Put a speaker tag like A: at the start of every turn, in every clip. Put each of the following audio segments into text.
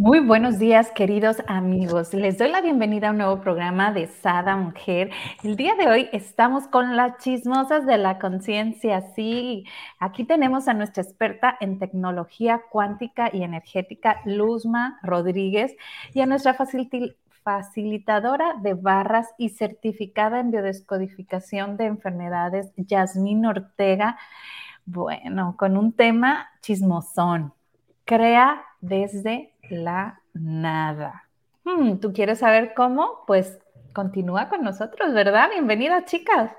A: Muy buenos días, queridos amigos. Les doy la bienvenida a un nuevo programa de Sada Mujer. El día de hoy estamos con las chismosas de la conciencia. Sí, aquí tenemos a nuestra experta en tecnología cuántica y energética, Luzma Rodríguez, y a nuestra facilitadora de barras y certificada en biodescodificación de enfermedades, Yasmín Ortega. Bueno, con un tema chismosón. Crea desde la nada. Hmm, ¿Tú quieres saber cómo? Pues continúa con nosotros, ¿verdad? Bienvenida, chicas.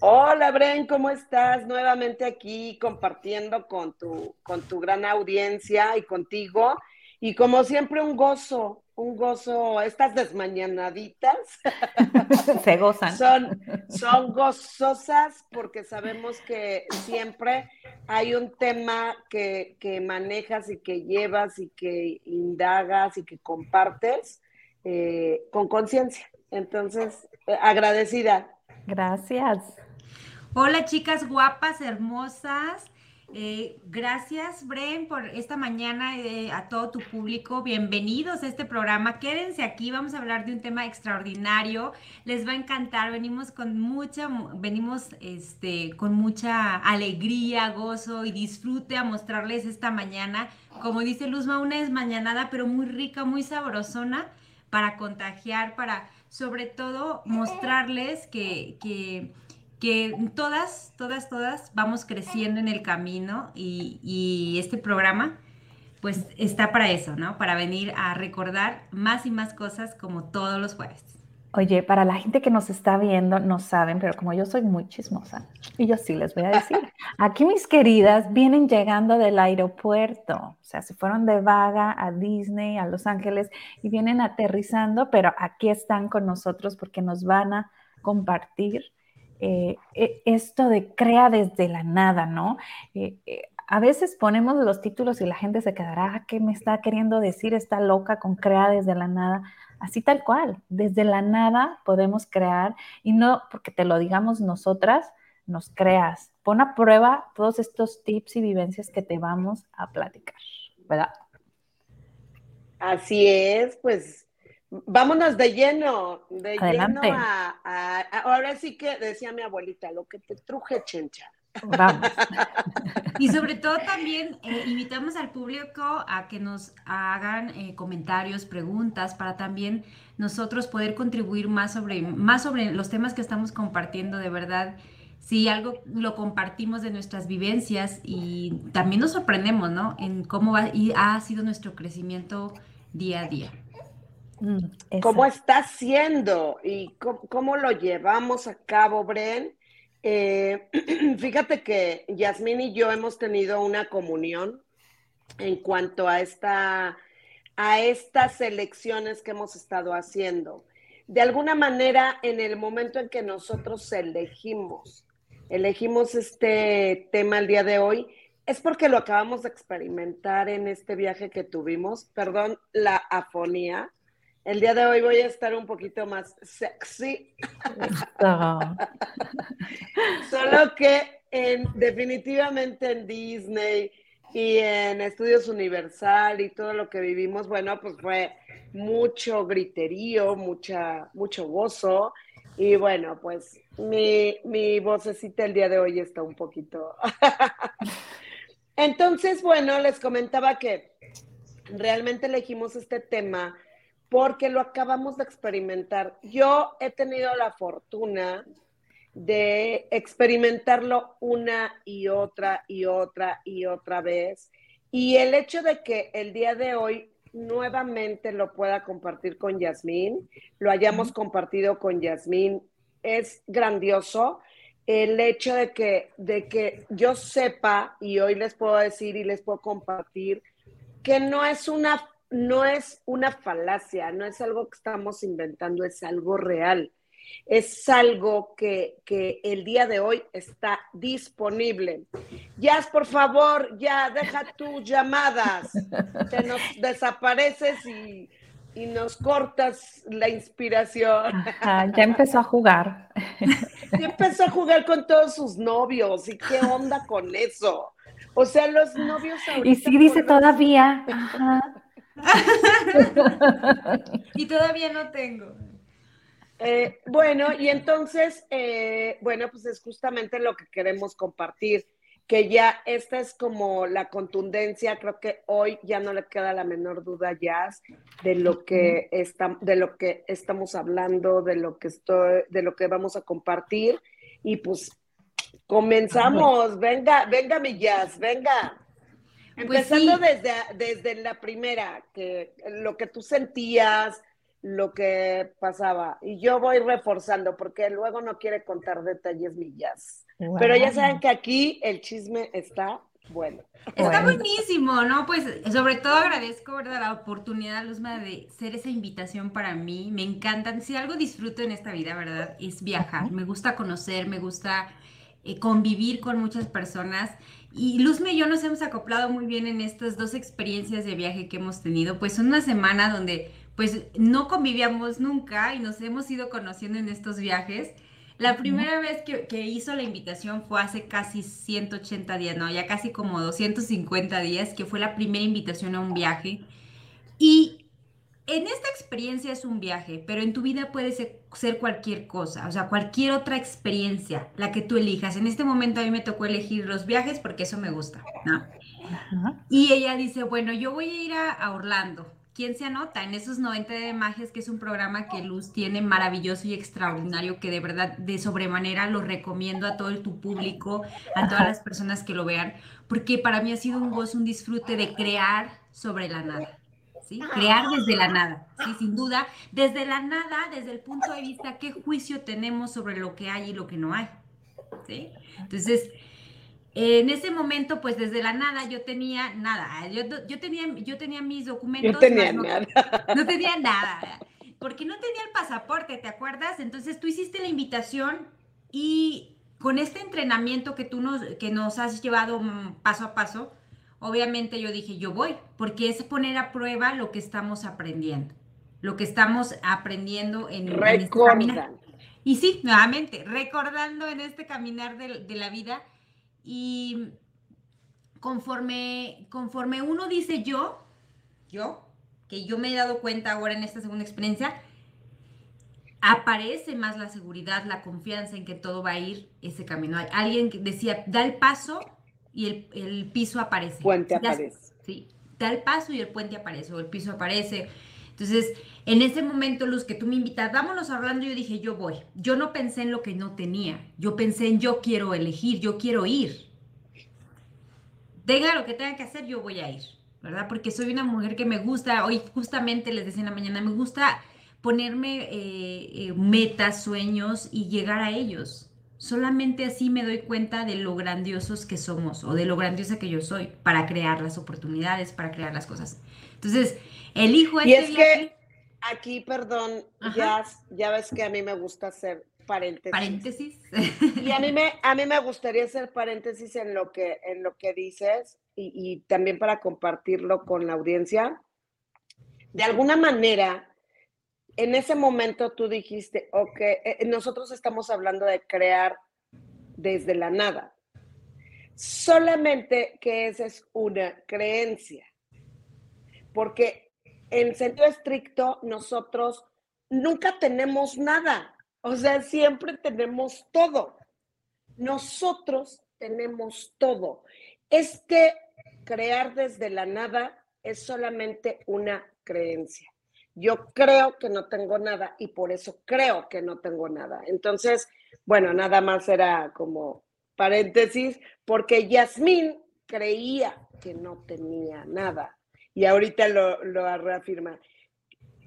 B: Hola, Bren, ¿cómo estás? Nuevamente aquí compartiendo con tu, con tu gran audiencia y contigo. Y como siempre, un gozo, un gozo, estas desmañanaditas.
A: Se gozan.
B: Son, son gozosas porque sabemos que siempre hay un tema que, manejas y que llevas y que indagas y que compartes eh, con conciencia. Entonces, eh, agradecida.
A: Gracias.
C: Hola chicas guapas, hermosas. Eh, gracias, Bren, por esta mañana eh, a todo tu público. Bienvenidos a este programa. Quédense aquí, vamos a hablar de un tema extraordinario. Les va a encantar. Venimos con mucha, venimos este, con mucha alegría, gozo y disfrute a mostrarles esta mañana. Como dice Luzma, una es mañanada, pero muy rica, muy sabrosona para contagiar, para sobre todo mostrarles que, que que todas, todas, todas vamos creciendo en el camino y, este programa pues está para eso, ¿no? Para venir a recordar más y más cosas como todos los jueves.
A: Oye, para la gente que nos está viendo, no saben, pero como yo soy muy chismosa, y yo sí les voy a decir, aquí mis queridas vienen llegando del aeropuerto, o sea, se fueron de vaga a Disney, a Los Ángeles, y vienen aterrizando, pero aquí están con nosotros porque nos van a compartir eh, e, esto de crea desde la nada, ¿no? Eh, eh, a veces ponemos los títulos y la gente se quedará, ah, ¿qué me está queriendo decir esta loca con crea desde la nada? Así tal cual, desde la nada podemos crear y no porque te lo digamos nosotras, nos creas. Pon a prueba todos estos tips y vivencias que te vamos a platicar, ¿verdad?
B: Así es, pues Vámonos de lleno, de lleno a, Ahora sí que decía mi abuelita, lo que te truje, chencha. Vamos.
C: Y sobre todo también eh, invitamos al público a que nos hagan eh, comentarios, preguntas, para también nosotros poder contribuir más sobre, más sobre los temas que estamos compartiendo, de verdad. Si algo lo compartimos de nuestras vivencias y también nos sorprendemos, ¿no? En cómo va, y ha sido nuestro crecimiento día a día.
B: Mm, ¿Cómo está siendo y cómo, lo llevamos a cabo, Bren? Eh, fíjate que Yasmín y yo hemos tenido una comunión en cuanto a, esta, a estas elecciones que hemos estado haciendo. De alguna manera, en el momento en que nosotros elegimos, elegimos este tema el día de hoy, es porque lo acabamos de experimentar en este viaje que tuvimos, perdón, la afonía, el día de hoy voy a estar un poquito más sexy. Solo que en, definitivamente en Disney y en Estudios Universal y todo lo que vivimos, bueno, pues fue mucho griterío, mucha, mucho gozo. Y bueno, pues mi, mi vocecita el día de hoy está un poquito. Entonces, bueno, les comentaba que realmente elegimos este tema porque lo acabamos de experimentar. Yo he tenido la fortuna de experimentarlo una y otra y otra y otra vez. Y el hecho de que el día de hoy nuevamente lo pueda compartir con Yasmín, lo hayamos compartido con Yasmín, es grandioso. El hecho de que, de que yo sepa, y hoy les puedo decir y les puedo compartir, que no es una no es una falacia, no es algo que estamos inventando, es algo real. Es algo que, que el día de hoy está disponible. Jazz, por favor, ya deja tus llamadas. Te nos desapareces y, y nos cortas la inspiración.
A: ya empezó a jugar.
B: Ya empezó a jugar con todos sus novios. ¿Y qué onda con eso? O sea, los novios
A: Y sí dice todavía.
C: y todavía no tengo.
B: Eh, bueno, y entonces, eh, bueno, pues es justamente lo que queremos compartir, que ya esta es como la contundencia, creo que hoy ya no le queda la menor duda ya de lo que está, de lo que estamos hablando, de lo que estoy, de lo que vamos a compartir, y pues comenzamos, venga, venga mi jazz, venga. Pues Empezando desde, desde la primera, que lo que tú sentías, lo que pasaba. Y yo voy reforzando, porque luego no quiere contar detalles millas. Pero ya saben que aquí el chisme está bueno.
C: Está buenísimo, ¿no? Pues sobre todo agradezco, ¿verdad? La oportunidad, Luzma, de ser esa invitación para mí. Me encantan. Si algo disfruto en esta vida, ¿verdad? Es viajar. Me gusta conocer, me gusta eh, convivir con muchas personas. Y Luzme y yo nos hemos acoplado muy bien en estas dos experiencias de viaje que hemos tenido. Pues una semana donde pues no convivíamos nunca y nos hemos ido conociendo en estos viajes. La primera vez que, hizo la invitación fue hace casi 180 días, no, ya casi como 250 días, que fue la primera invitación a un viaje. Y en esta experiencia es un viaje, pero en tu vida puede ser, cualquier cosa, o sea, cualquier otra experiencia, la que tú elijas. En este momento a mí me tocó elegir los viajes porque eso me gusta, ¿no? Y ella dice, bueno, yo voy a ir a Orlando ¿quién se anota en esos 90 de magias, que es un programa que Luz tiene maravilloso y extraordinario, que de verdad de sobremanera lo recomiendo a todo tu público, a todas las personas que lo vean, porque para mí ha sido un gozo, un disfrute de crear sobre la nada. ¿Sí? Crear desde la nada, sí, sin duda, desde la nada, desde el punto de vista qué juicio tenemos sobre lo que hay y lo que no hay. ¿sí? Entonces, en ese momento, pues desde la nada yo tenía nada. Yo, tenía, yo tenía mis documentos.
B: No tenía nada.
C: No tenía nada. Porque no tenía el pasaporte, ¿te acuerdas? Entonces tú hiciste la invitación y con este entrenamiento que tú nos, que nos has llevado mm, paso a paso, obviamente yo dije, yo voy, porque es poner a prueba lo que estamos aprendiendo, lo que estamos aprendiendo en,
B: en este caminar.
C: Y sí, nuevamente, recordando en este caminar de, de la vida y conforme, conforme uno dice yo, yo, que yo me he dado cuenta ahora en esta segunda experiencia, aparece más la seguridad, la confianza en que todo va a ir ese camino. Alguien que decía, da el paso y el, piso aparece.
B: Puente aparece.
C: Sí, da el paso y el puente aparece, o el piso aparece. Entonces, en ese momento, Luz, que tú me invitas, vámonos hablando, yo dije, yo voy. Yo no pensé en lo que no tenía. Yo pensé en yo quiero elegir, yo quiero ir. Tenga lo que tenga que hacer, yo voy a ir, ¿verdad? Porque soy una mujer que me gusta, hoy justamente les decía en la mañana, me gusta ponerme eh, eh, metas, sueños y llegar a ellos. Solamente así me doy cuenta de lo grandiosos que somos o de lo grandiosa que yo soy para crear las oportunidades, para crear las cosas. Entonces, elijo
B: Y este es que aquí, perdón, ya, ya ves que a mí me gusta hacer paréntesis.
C: Paréntesis.
B: Y a mí me, a mí me gustaría hacer paréntesis en lo que, en lo que dices y, y también para compartirlo con la audiencia. De alguna manera, en ese momento tú dijiste, ok, eh, nosotros estamos hablando de crear desde la nada. Solamente que esa es una creencia porque en sentido estricto nosotros nunca tenemos nada, o sea, siempre tenemos todo. Nosotros tenemos todo. Este crear desde la nada es solamente una creencia. Yo creo que no tengo nada y por eso creo que no tengo nada. Entonces, bueno, nada más era como paréntesis, porque Yasmín creía que no tenía nada y ahorita lo, lo reafirma.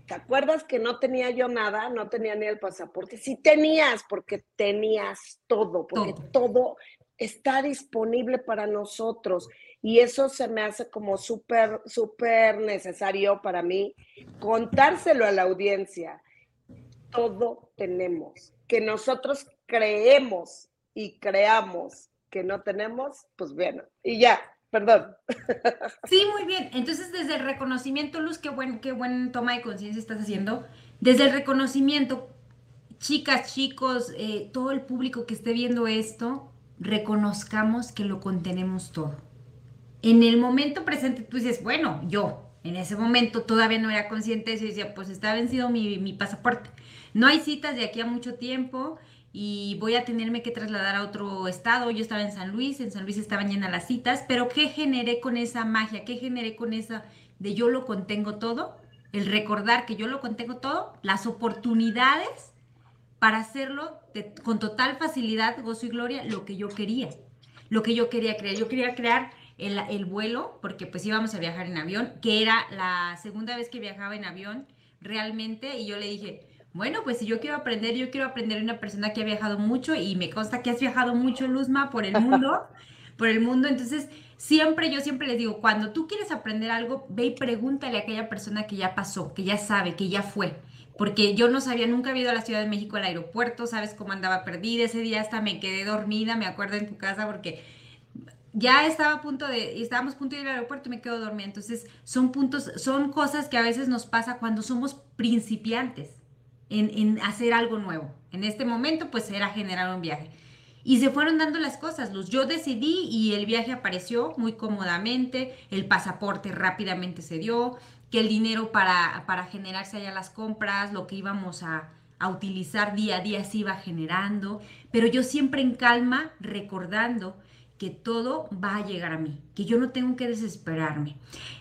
B: ¿Te acuerdas que no tenía yo nada? No tenía ni el pasaporte. Sí tenías, porque tenías todo, porque todo, está disponible para nosotros. Y eso se me hace como súper, súper necesario para mí contárselo a la audiencia. Todo tenemos. Que nosotros creemos y creamos que no tenemos, pues bueno, y ya, perdón.
C: Sí, muy bien. Entonces, desde el reconocimiento, Luz, qué buen, qué buen toma de conciencia estás haciendo. Desde el reconocimiento, chicas, chicos, eh, todo el público que esté viendo esto, reconozcamos que lo contenemos todo. En el momento presente tú dices, bueno, yo en ese momento todavía no era consciente de eso y decía, pues está vencido mi, mi pasaporte. No hay citas de aquí a mucho tiempo y voy a tenerme que trasladar a otro estado. Yo estaba en San Luis, en San Luis estaban llenas las citas, pero ¿qué generé con esa magia? ¿Qué generé con esa de yo lo contengo todo? El recordar que yo lo contengo todo, las oportunidades para hacerlo con total facilidad, gozo y gloria, lo que yo quería, lo que yo quería crear. Yo quería crear el, el vuelo, porque pues íbamos a viajar en avión, que era la segunda vez que viajaba en avión realmente, y yo le dije, bueno, pues si yo quiero aprender, yo quiero aprender una persona que ha viajado mucho y me consta que has viajado mucho, Luzma, por el mundo, por el mundo. Entonces, siempre, yo siempre les digo, cuando tú quieres aprender algo, ve y pregúntale a aquella persona que ya pasó, que ya sabe, que ya fue. Porque yo no sabía, nunca había ido a la Ciudad de México al aeropuerto, sabes cómo andaba perdida. Ese día hasta me quedé dormida, me acuerdo en tu casa, porque ya estaba a punto de, estábamos a punto de ir al aeropuerto y me quedo dormida. Entonces, son puntos, son cosas que a veces nos pasa cuando somos principiantes en, hacer algo nuevo. En este momento, pues era generar un viaje. Y se fueron dando las cosas, Luz. Yo decidí y el viaje apareció muy cómodamente, el pasaporte rápidamente se dio, que el dinero para, para generarse allá las compras, lo que íbamos a, a utilizar día a día se iba generando, pero yo siempre en calma recordando que todo va a llegar a mí, que yo no tengo que desesperarme.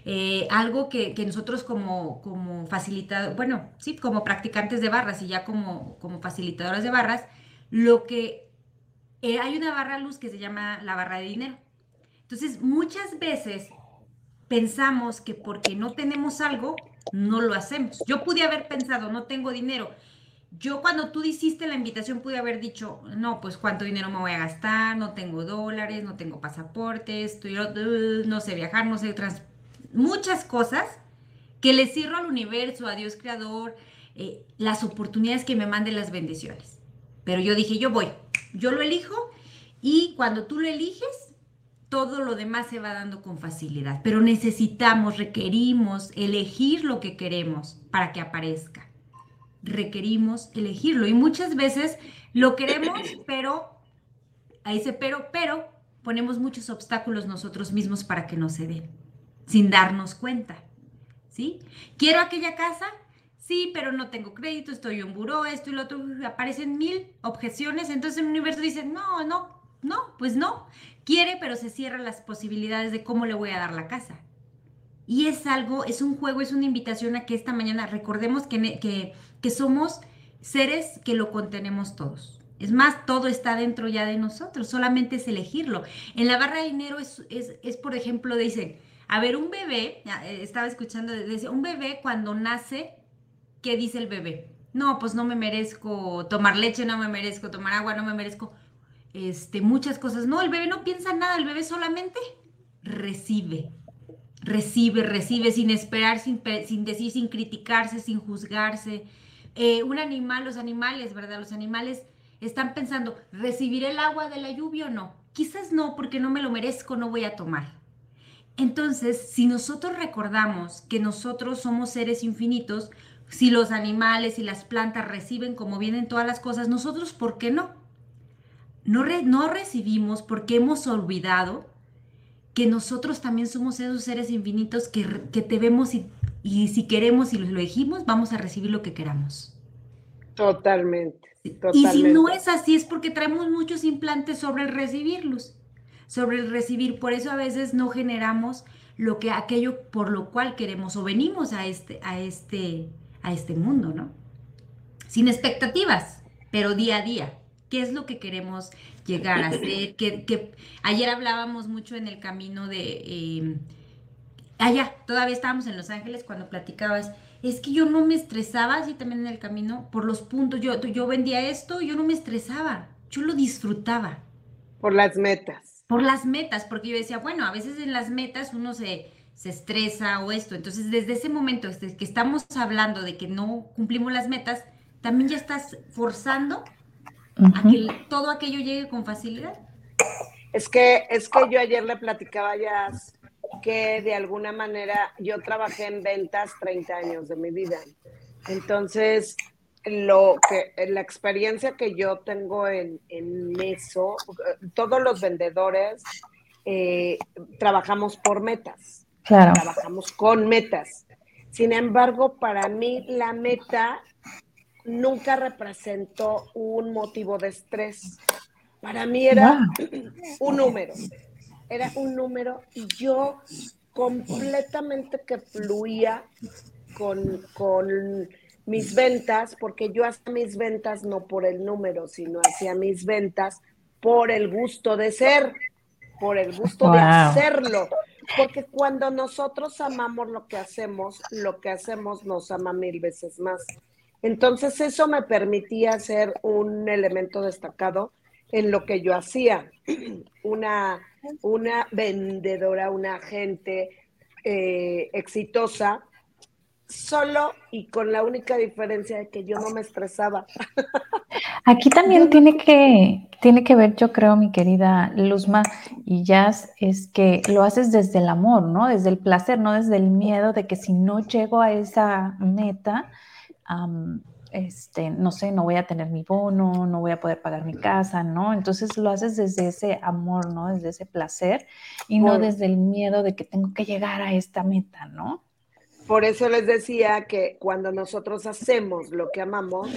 C: Eh, algo que, nosotros como, como facilitadores, bueno, sí, como practicantes de barras y ya como, como facilitadoras de barras, lo que eh, hay una barra luz que se llama la barra de dinero. Entonces, muchas veces pensamos que porque no tenemos algo, no lo hacemos. Yo pude haber pensado, no tengo dinero, yo cuando tú hiciste la invitación pude haber dicho, no, pues cuánto dinero me voy a gastar, no tengo dólares, no tengo pasaporte, estoy, uh, no sé viajar, no sé, trans muchas cosas que le cierro al universo, a Dios creador, eh, las oportunidades que me manden las bendiciones. Pero yo dije, yo voy, yo lo elijo y cuando tú lo eliges, todo lo demás se va dando con facilidad. Pero necesitamos, requerimos elegir lo que queremos para que aparezca requerimos elegirlo. Y muchas veces lo queremos, pero, ahí dice, pero, pero ponemos muchos obstáculos nosotros mismos para que no se dé, sin darnos cuenta. ¿Sí? ¿Quiero aquella casa? Sí, pero no tengo crédito, estoy en buró, esto y lo otro. Aparecen mil objeciones. Entonces el universo dice, no, no, no, pues no. Quiere, pero se cierran las posibilidades de cómo le voy a dar la casa. Y es algo, es un juego, es una invitación a que esta mañana recordemos que, que que somos seres que lo contenemos todos. Es más, todo está dentro ya de nosotros, solamente es elegirlo. En la barra de dinero es, es, por ejemplo, dicen, a ver, un bebé, eh, estaba escuchando, decía, un bebé cuando nace, ¿qué dice el bebé? No, pues no me merezco tomar leche, no me merezco tomar agua, no me merezco este, muchas cosas. No, el bebé no piensa nada, el bebé solamente recibe, recibe, recibe sin esperar, sin, sin decir, sin criticarse, sin juzgarse eh, un animal, los animales, ¿verdad? Los animales están pensando, ¿recibir el agua de la lluvia o no? Quizás no, porque no me lo merezco, no voy a tomar. Entonces, si nosotros recordamos que nosotros somos seres infinitos, si los animales y las plantas reciben como vienen todas las cosas, nosotros, ¿por qué no? No, no recibimos porque hemos olvidado que nosotros también somos esos seres infinitos que, que te vemos y y si queremos y lo elegimos, vamos a recibir lo que queramos.
B: Totalmente,
C: Y si no es así, es porque traemos muchos implantes sobre el recibirlos, sobre el recibir. Por eso a veces no generamos lo que aquello por lo cual queremos o venimos a este, a este, a este mundo, ¿no? Sin expectativas, pero día a día. ¿Qué es lo que queremos llegar a ser? Que, ayer hablábamos mucho en el camino de eh, Ah, ya, todavía estábamos en Los Ángeles cuando platicabas. Es que yo no me estresaba, así también en el camino, por los puntos. Yo, yo vendía esto, yo no me estresaba, yo lo disfrutaba.
B: Por las metas.
C: Por las metas, porque yo decía, bueno, a veces en las metas uno se, se estresa o esto. Entonces, desde ese momento, desde que estamos hablando de que no cumplimos las metas, también ya estás forzando a que todo aquello llegue con facilidad.
B: Es que, es que yo ayer le platicaba ya que de alguna manera yo trabajé en ventas 30 años de mi vida. Entonces, lo que la experiencia que yo tengo en, eso, todos los vendedores eh, trabajamos por metas. Claro. Trabajamos con metas. Sin embargo, para mí la meta nunca representó un motivo de estrés. Para mí era un número, era un número y yo completamente que fluía con, con mis ventas, porque yo hacía mis ventas no por el número, sino hacía mis ventas por el gusto de ser, por el gusto de hacerlo. Porque cuando nosotros amamos lo que hacemos, lo que hacemos nos ama mil veces más. Entonces eso me permitía ser un elemento destacado en lo que yo hacía. Una, una vendedora, una agente eh, exitosa, solo y con la única diferencia de que yo no me estresaba.
A: Aquí también tiene que, tiene que ver, yo creo, mi querida Luzma y Jazz, es que lo haces desde el amor, ¿no? Desde el placer, no desde el miedo de que si no llego a esa meta, este, no sé, no voy a tener mi bono, no voy a poder pagar mi casa, ¿no? Entonces lo haces desde ese amor, ¿no? Desde ese placer y no desde el miedo de que tengo que llegar a esta meta, ¿no?
B: Por eso les decía que cuando nosotros hacemos lo que amamos,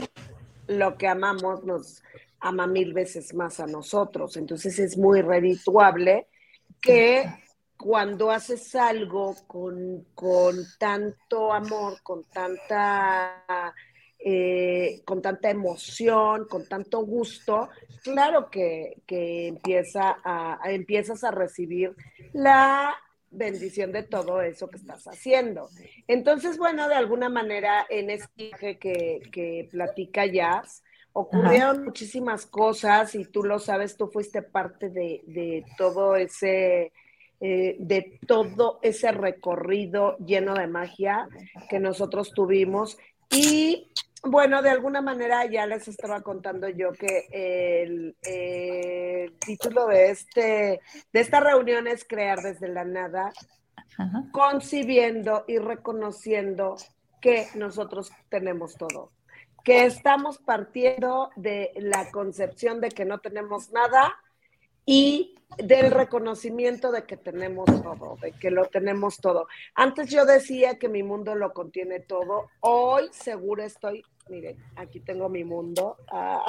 B: lo que amamos nos ama mil veces más a nosotros. Entonces es muy redituable que cuando haces algo con, tanto amor, con tanta, eh, con tanta emoción, con tanto gusto, claro que, empieza a, empiezas a recibir la bendición de todo eso que estás haciendo. Entonces, bueno, de alguna manera en este viaje que, que platica Jazz, ocurrieron muchísimas cosas y tú lo sabes, tú fuiste parte de, de todo ese eh, de todo ese recorrido lleno de magia que nosotros tuvimos. Y bueno, de alguna manera ya les estaba contando yo que el, título de, este, de esta reunión es Crear desde la nada, concibiendo y reconociendo que nosotros tenemos todo que estamos partiendo de la concepción de que no tenemos nada y del reconocimiento de que tenemos todo, de que lo tenemos todo. Antes yo decía que mi mundo lo contiene todo, hoy seguro estoy, miren, aquí tengo mi mundo. Ah.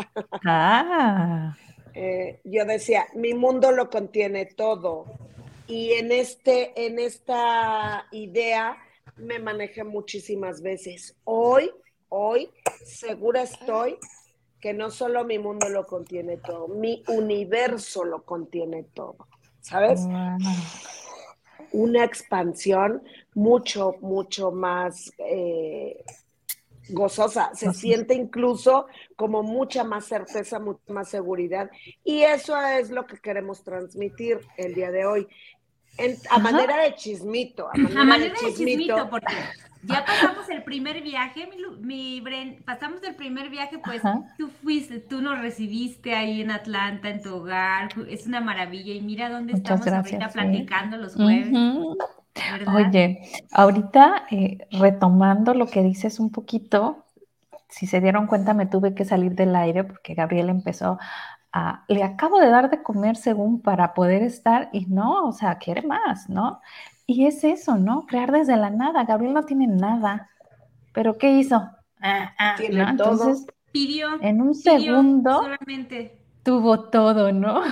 B: ah. Eh, yo decía, mi mundo lo contiene todo. Y en, este, en esta idea me manejé muchísimas veces. Hoy, hoy, segura estoy que no solo mi mundo lo contiene todo, mi universo lo contiene todo, ¿sabes? Una expansión mucho, mucho más eh, gozosa, se siente incluso como mucha más certeza, mucha más seguridad. Y eso es lo que queremos transmitir el día de hoy. a manera de chismito.
C: A manera, de, chismito porque ya pasamos el primer viaje, mi, Bren, pasamos el primer viaje, pues tú fuiste, tú nos recibiste ahí en Atlanta, en tu hogar, es una maravilla y mira dónde estamos ahorita platicando los jueves.
A: Oye, ahorita eh, retomando lo que dices un poquito, si se dieron cuenta me tuve que salir del aire porque Gabriel empezó a, le acabo de dar de comer según para poder estar y no, o sea, quiere más, ¿no? Y es eso, ¿no? Crear desde la nada. Gabriel no tiene nada. ¿Pero qué hizo?
B: Ah, ah, tiene Entonces,
C: pidió.
A: En un segundo. Tuvo todo, ¿no?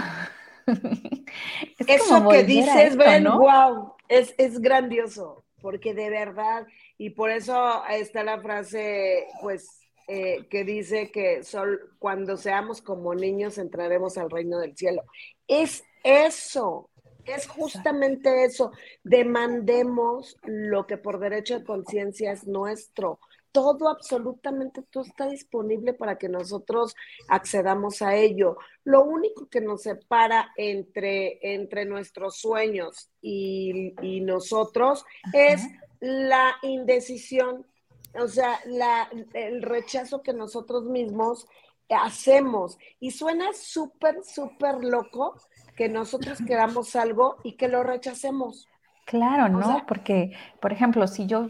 B: eso que dices, Ben, wow, es, es grandioso, porque de verdad, y por eso está la frase, pues, eh, que dice que sol, cuando seamos como niños entraremos al reino del cielo. Es eso, es justamente eso. Demandemos lo que por derecho de conciencia es nuestro. Todo, absolutamente todo está disponible para que nosotros accedamos a ello. Lo único que nos separa entre, entre nuestros sueños y, nosotros es la indecisión, o sea, la, el rechazo que nosotros mismos hacemos. Y suena súper, súper loco que nosotros queramos algo y que lo rechacemos.
A: Claro, ¿no? Porque, por ejemplo, si yo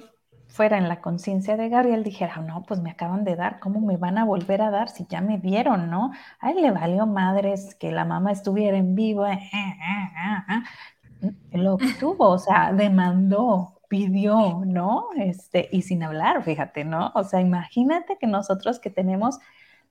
A: fuera en la conciencia de Gabriel, dijera, no, pues me acaban de dar, ¿cómo me van a volver a dar si ya me dieron, no? A él le valió madres que la mamá estuviera en vivo, eh, eh, eh, lo obtuvo, o sea, demandó, pidió, ¿no? Este, y sin hablar, fíjate, ¿no? O sea, imagínate que nosotros que tenemos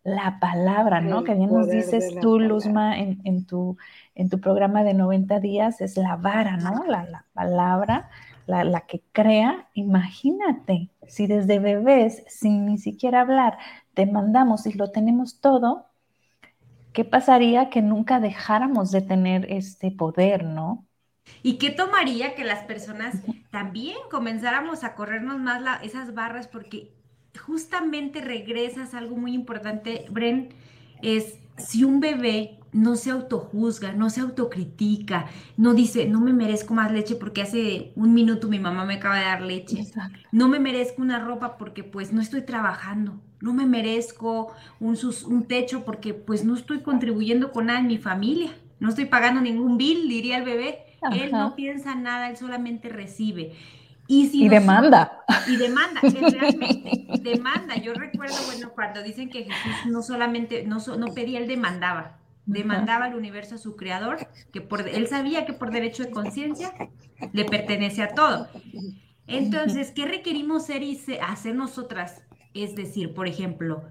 A: la palabra, ¿no? que bien nos dices tú, Luzma, en, tu, en tu programa de 90 días, es la vara, ¿no? La, palabra, la, que crea. Imagínate, si desde bebés, sin ni siquiera hablar, te mandamos y lo tenemos todo, ¿qué pasaría que nunca dejáramos de tener este poder, ¿no?
C: ¿Y qué tomaría que las personas también comenzáramos a corrernos más esas barras? Porque justamente regresas a algo muy importante, Bren, es si un bebé no se autojuzga, no se autocritica, no dice, no me merezco más leche porque hace un minuto mi mamá me acaba de dar leche, no me merezco una ropa porque pues no estoy trabajando, no me merezco un, un techo porque pues no estoy contribuyendo con nada en mi familia, no estoy pagando ningún bill, diría el bebé. Él no piensa nada, él solamente recibe.
A: Y, demanda.
C: Y demanda, realmente demanda. Yo recuerdo, bueno, cuando dicen que Jesús no solamente, no, no pedía, él demandaba. Demandaba al universo a su creador, que por, él sabía que por derecho de conciencia le pertenece a todo. Entonces, ¿qué requerimos ser y hacer nosotras? Es decir, por ejemplo,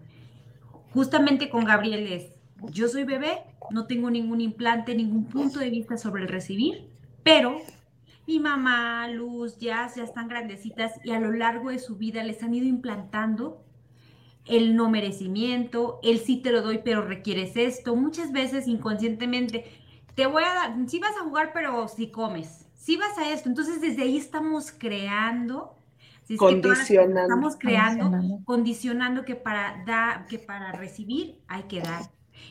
C: justamente con Gabriel es, yo soy bebé, no tengo ningún implante, ningún punto de vista sobre el recibir, pero mi mamá, Luz, ya, ya están grandecitas y a lo largo de su vida les han ido implantando el no merecimiento, el sí te lo doy pero requieres esto, muchas veces inconscientemente, te voy a dar, sí vas a jugar pero si comes, sí vas a esto, entonces desde ahí estamos creando
B: condicionando.
C: estamos creando, condicionando. que para dar, que para recibir hay que dar.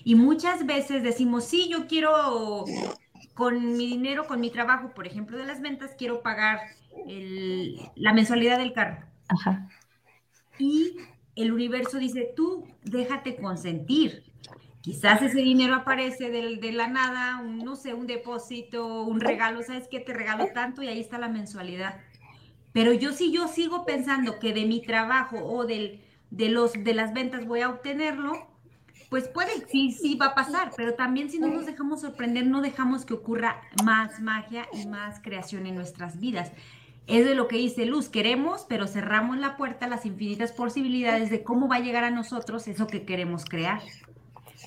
C: Y muchas veces decimos, sí, yo quiero con mi dinero, con mi trabajo, por ejemplo, de las ventas, quiero pagar la mensualidad del carro. Ajá. Y el universo dice, tú déjate consentir. Quizás ese dinero aparece de, la nada, un, no sé, un depósito, un regalo, ¿sabes qué? Te regalo tanto y ahí está la mensualidad. Pero yo si yo sigo pensando que de mi trabajo o del, de, los, de las ventas voy a obtenerlo, pues puede, sí, sí va a pasar, pero también si no nos dejamos sorprender, no dejamos que ocurra más magia y más creación en nuestras vidas. Es de lo que dice Luz, queremos, pero cerramos la puerta a las infinitas posibilidades de cómo va a llegar a nosotros eso que queremos crear.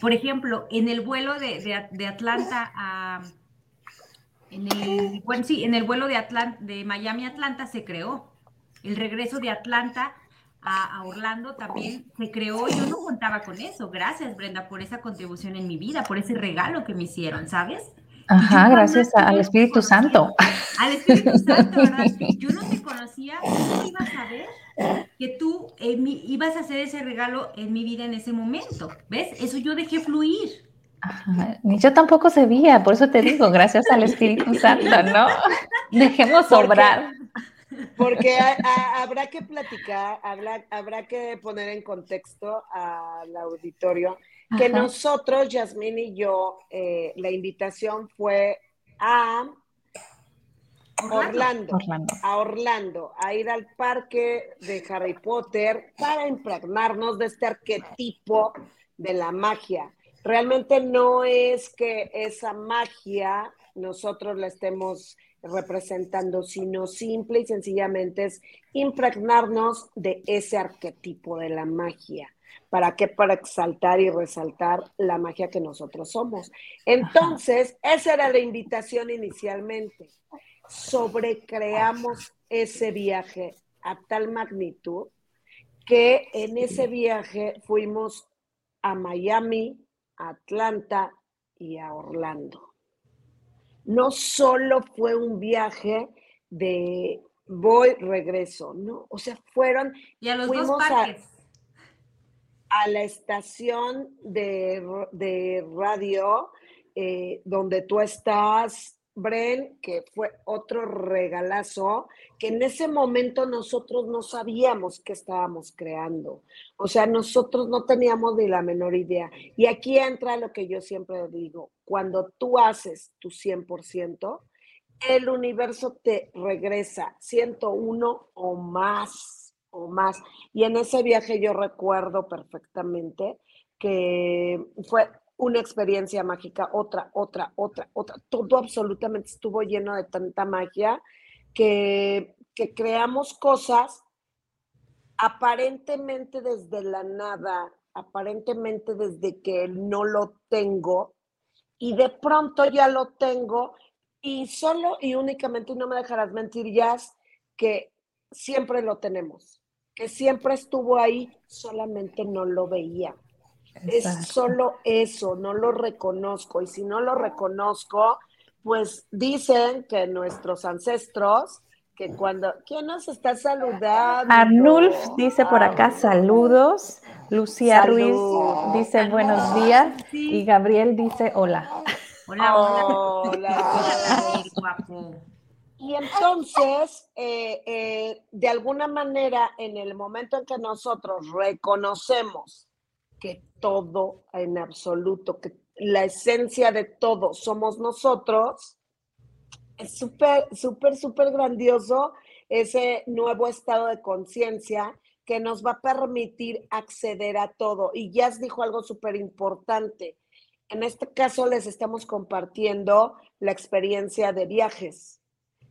C: Por ejemplo, en el vuelo de, de, Atlanta a... En el, bueno, sí, en el vuelo de, Atlanta, de Miami a Atlanta se creó. El regreso de Atlanta a, Orlando también se creó, yo no contaba con eso. Gracias, Brenda, por esa contribución en mi vida, por ese regalo que me hicieron, ¿sabes?
A: Ajá, gracias al Espíritu Santo.
C: Al Espíritu Santo, ¿verdad? Yo no te conocía, no iba a saber que tú eh, ibas a hacer ese regalo en mi vida en ese momento. ¿Ves? Eso yo dejé fluir.
A: Ajá. Ni yo tampoco sabía, por eso te digo, gracias al Espíritu Santo, ¿no? Dejemos obrar.
B: Porque habrá que platicar, habrá, habrá que poner en contexto al auditorio que nosotros, Yasmín y yo, eh, la invitación fue a Orlando, a Orlando, a ir al parque de Harry Potter para impregnarnos de este arquetipo de la magia. Realmente no es que esa magia nosotros la estemos representando, sino simple y sencillamente es impregnarnos de ese arquetipo de la magia. ¿Para qué? Para exaltar y resaltar la magia que nosotros somos. Entonces, esa era la invitación inicialmente. Sobrecreamos ese viaje a tal magnitud que en ese viaje fuimos a Miami, a Atlanta y a Orlando no solo fue un viaje de voy, regreso, ¿no? O sea, fueron...
C: Y a los dos parques.
B: A, la estación de, de radio eh, donde tú estás, Bren, que fue otro regalazo, que en ese momento nosotros no sabíamos qué estábamos creando. O sea, nosotros no teníamos ni la menor idea. Y aquí entra lo que yo siempre digo, cuando tú haces tu 100%, el universo te regresa 101 o más, o más. Y en ese viaje yo recuerdo perfectamente que fue una experiencia mágica, otra, otra, otra, otra. Todo absolutamente estuvo lleno de tanta magia que, que creamos cosas aparentemente desde la nada, aparentemente desde que no lo tengo, y de pronto ya lo tengo, y solo y únicamente, no me dejarás mentir, Jazz, que siempre lo tenemos, que siempre estuvo ahí, solamente no lo veía. Es solo eso, no lo reconozco. Y si no lo reconozco, pues dicen que nuestros ancestros, que cuando, ¿quién nos está saludando?
A: Arnulf dice por acá saludos. Lucía Ruiz dice buenos días. Y Gabriel dice hola.
C: Hola, hola.
B: Hola, Y entonces, eh, eh, de alguna manera, en el momento en que nosotros reconocemos que todo en absoluto, que la esencia de todo somos nosotros, es súper, súper, súper grandioso ese nuevo estado de conciencia que nos va a permitir acceder a todo. Y ya dijo algo súper importante. En este caso les estamos compartiendo la experiencia de viajes.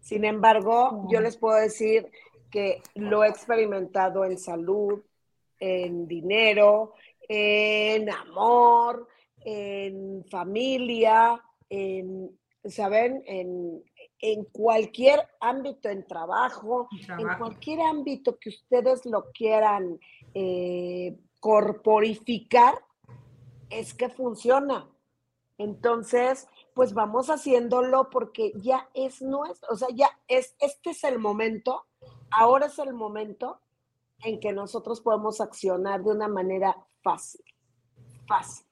B: Sin embargo, yo les puedo decir que lo he experimentado en salud, en dinero, en amor, en familia, en, ¿saben? En, cualquier ámbito, en trabajo, en cualquier ámbito que ustedes lo quieran eh, corporificar, es que funciona. Entonces, pues vamos haciéndolo porque ya es nuestro, o sea, ya es, este es el momento, ahora es el momento en que nosotros podemos accionar de una manera fácil, fácil.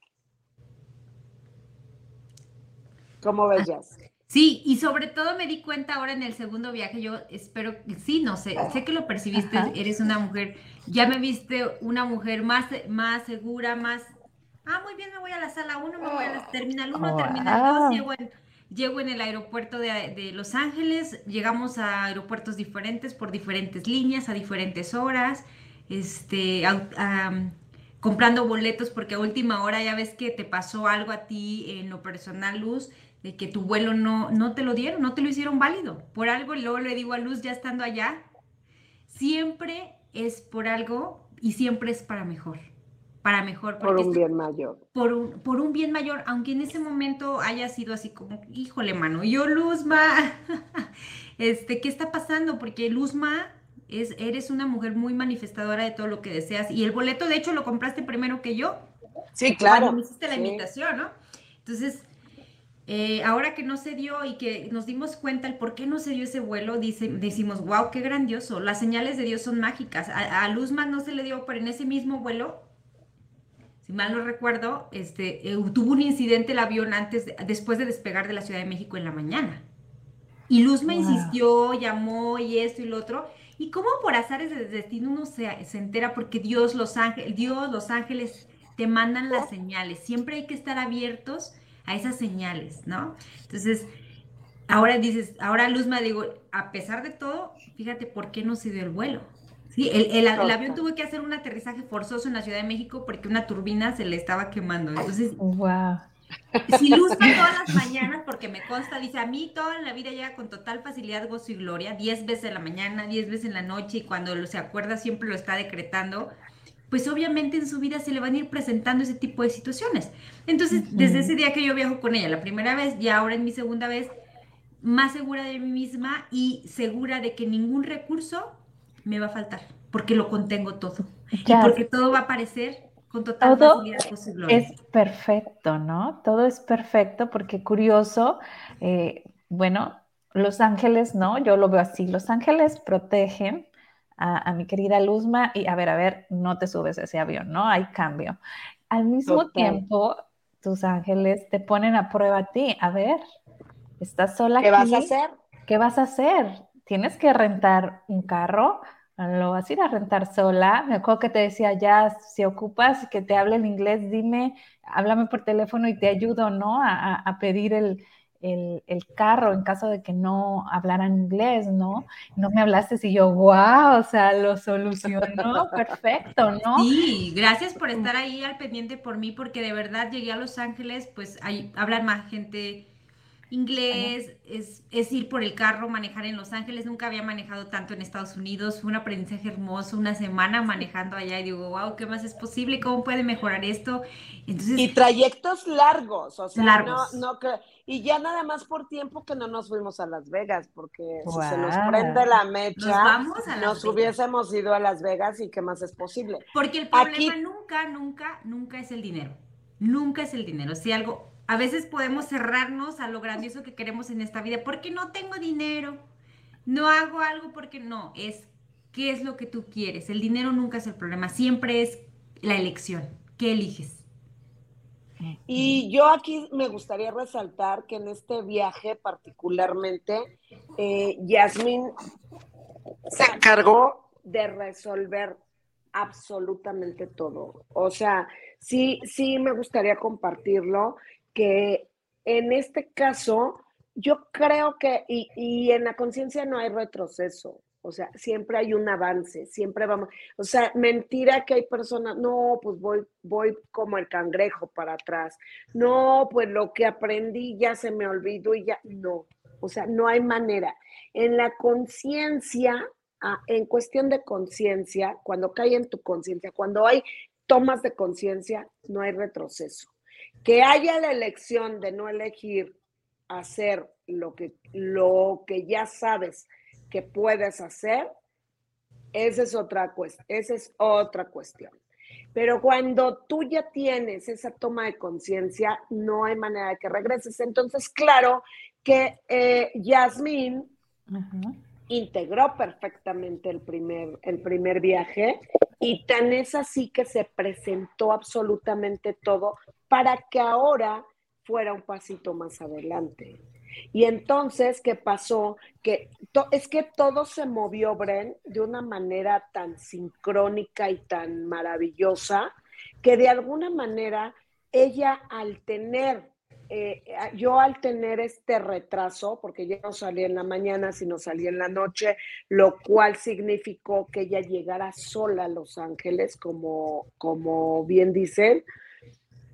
B: ¿Cómo ves, Jazz?
C: Sí, y sobre todo me di cuenta ahora en el segundo viaje, yo espero, sí, no sé, sé que lo percibiste, eres una mujer, ya me viste una mujer más, más segura, más, ah, muy bien, me voy a la sala 1, me voy a la terminal 1, terminal 2, llego en, llego en el aeropuerto de, de, Los Ángeles, llegamos a aeropuertos diferentes por diferentes líneas, a diferentes horas, este, a, comprando boletos porque a última hora ya ves que te pasó algo a ti en lo personal, Luz, de que tu vuelo no, no te lo dieron, no te lo hicieron válido. Por algo, luego le digo a Luz ya estando allá, siempre es por algo y siempre es para mejor. Para mejor.
B: Por un bien mayor.
C: Por un, por un bien mayor, aunque en ese momento haya sido así como, híjole, mano, yo Luzma, este, ¿qué está pasando? Porque Luzma eres una mujer muy manifestadora de todo lo que deseas. Y el boleto, de hecho, lo compraste primero que yo.
B: Sí, claro.
C: Cuando me hiciste la invitación, ¿no? Entonces, eh, ahora que no se dio y que nos dimos cuenta el por qué no se dio ese vuelo, dice, decimos, wow, qué grandioso. Las señales de Dios son mágicas. A, Luzman no se le dio, pero en ese mismo vuelo, si mal no recuerdo, este, eh, tuvo un incidente el avión antes, después de despegar de la Ciudad de México en la mañana. Y Luz me insistió, llamó y esto y lo otro. Y cómo por azares del destino uno se, se entera porque Dios, los ángeles, Dios, los ángeles te mandan las señales. Siempre hay que estar abiertos a esas señales, ¿no? Entonces, ahora dices, ahora Luz me digo, a pesar de todo, fíjate por qué no se dio el vuelo. Sí, el, el, avión tuvo que hacer un aterrizaje forzoso en la Ciudad de México porque una turbina se le estaba quemando. Entonces,
A: wow.
C: Si Luz todas las mañanas, porque me consta, dice, a mí toda la vida llega con total facilidad, gozo y gloria, diez veces en la mañana, diez veces en la noche, y cuando lo, se acuerda siempre lo está decretando, pues obviamente en su vida se le van a ir presentando ese tipo de situaciones. Entonces, desde ese día que yo viajo con ella, la primera vez y ahora en mi segunda vez, más segura de mí misma y segura de que ningún recurso me va a faltar, porque lo contengo todo. Y porque todo va a aparecer con total Todo
A: Es perfecto, ¿no? Todo es perfecto porque curioso, eh, bueno, Los ángeles, no, yo lo veo así. Los ángeles protegen a, mi querida Luzma y a ver, a ver, no te subes ese avión, ¿no? Hay cambio. Al mismo tiempo, tus ángeles te ponen a prueba a ti. A ver, estás sola.
B: ¿Qué vas a hacer?
A: ¿Qué vas a hacer? Tienes que rentar un carro, lo vas a ir a rentar sola. Me acuerdo que te decía, ya, si ocupas que te hable en inglés, dime, háblame por teléfono y te ayudo, ¿no? a pedir el, el, carro en caso de que no hablaran inglés, ¿no? No me hablaste y yo, wow, o sea, lo solucionó, perfecto, ¿no?
C: Sí, gracias por estar ahí al pendiente por mí, porque de verdad llegué a Los Ángeles, pues hay, hablan más gente inglés, es, es, ir por el carro, manejar en Los Ángeles. Nunca había manejado tanto en Estados Unidos. Fue un aprendizaje hermoso, una semana manejando allá y digo, wow, ¿qué más es posible? ¿Cómo puede mejorar esto?
B: Entonces, y trayectos largos, o sea, largos. no, no y ya nada más por tiempo que no nos fuimos a Las Vegas, porque si se nos prende la mecha, nos, hubiésemos ido a Las Vegas y qué más es posible.
C: Porque el problema nunca, nunca, nunca es el dinero. Nunca es el dinero. Si algo, a veces podemos cerrarnos a lo grandioso que queremos en esta vida, porque no tengo dinero, no hago algo porque no, es qué es lo que tú quieres. El dinero nunca es el problema, siempre es la elección. ¿Qué eliges?
B: Y yo aquí me gustaría resaltar que en este viaje particularmente, eh, Yasmín se encargó de resolver absolutamente todo. O sea, sí, sí me gustaría compartirlo que en este caso, yo creo que, y, en la conciencia no hay retroceso, o sea, siempre hay un avance, siempre vamos, o sea, mentira que hay personas, no, pues voy, voy como el cangrejo para atrás, no, pues lo que aprendí ya se me olvidó y ya, no, o sea, no hay manera. En la conciencia, ah, en cuestión de conciencia, cuando cae en tu conciencia, cuando hay tomas de conciencia, no hay retroceso. Que haya la elección de no elegir hacer lo que, lo que ya sabes que puedes hacer, esa es otra esa es otra cuestión. Pero cuando tú ya tienes esa toma de conciencia, no hay manera de que regreses. Entonces, claro que eh, Yasmín integró perfectamente el primer, el primer viaje y tan es así que se presentó absolutamente todo para que ahora fuera un pasito más adelante. Y entonces, ¿qué pasó? Que es que todo se movió, Bren, de una manera tan sincrónica y tan maravillosa, que de alguna manera ella al tener, eh, yo al tener este retraso, porque ya no salí en la mañana, sino salí en la noche, lo cual significó que ella llegara sola a Los Ángeles, como, como bien dicen,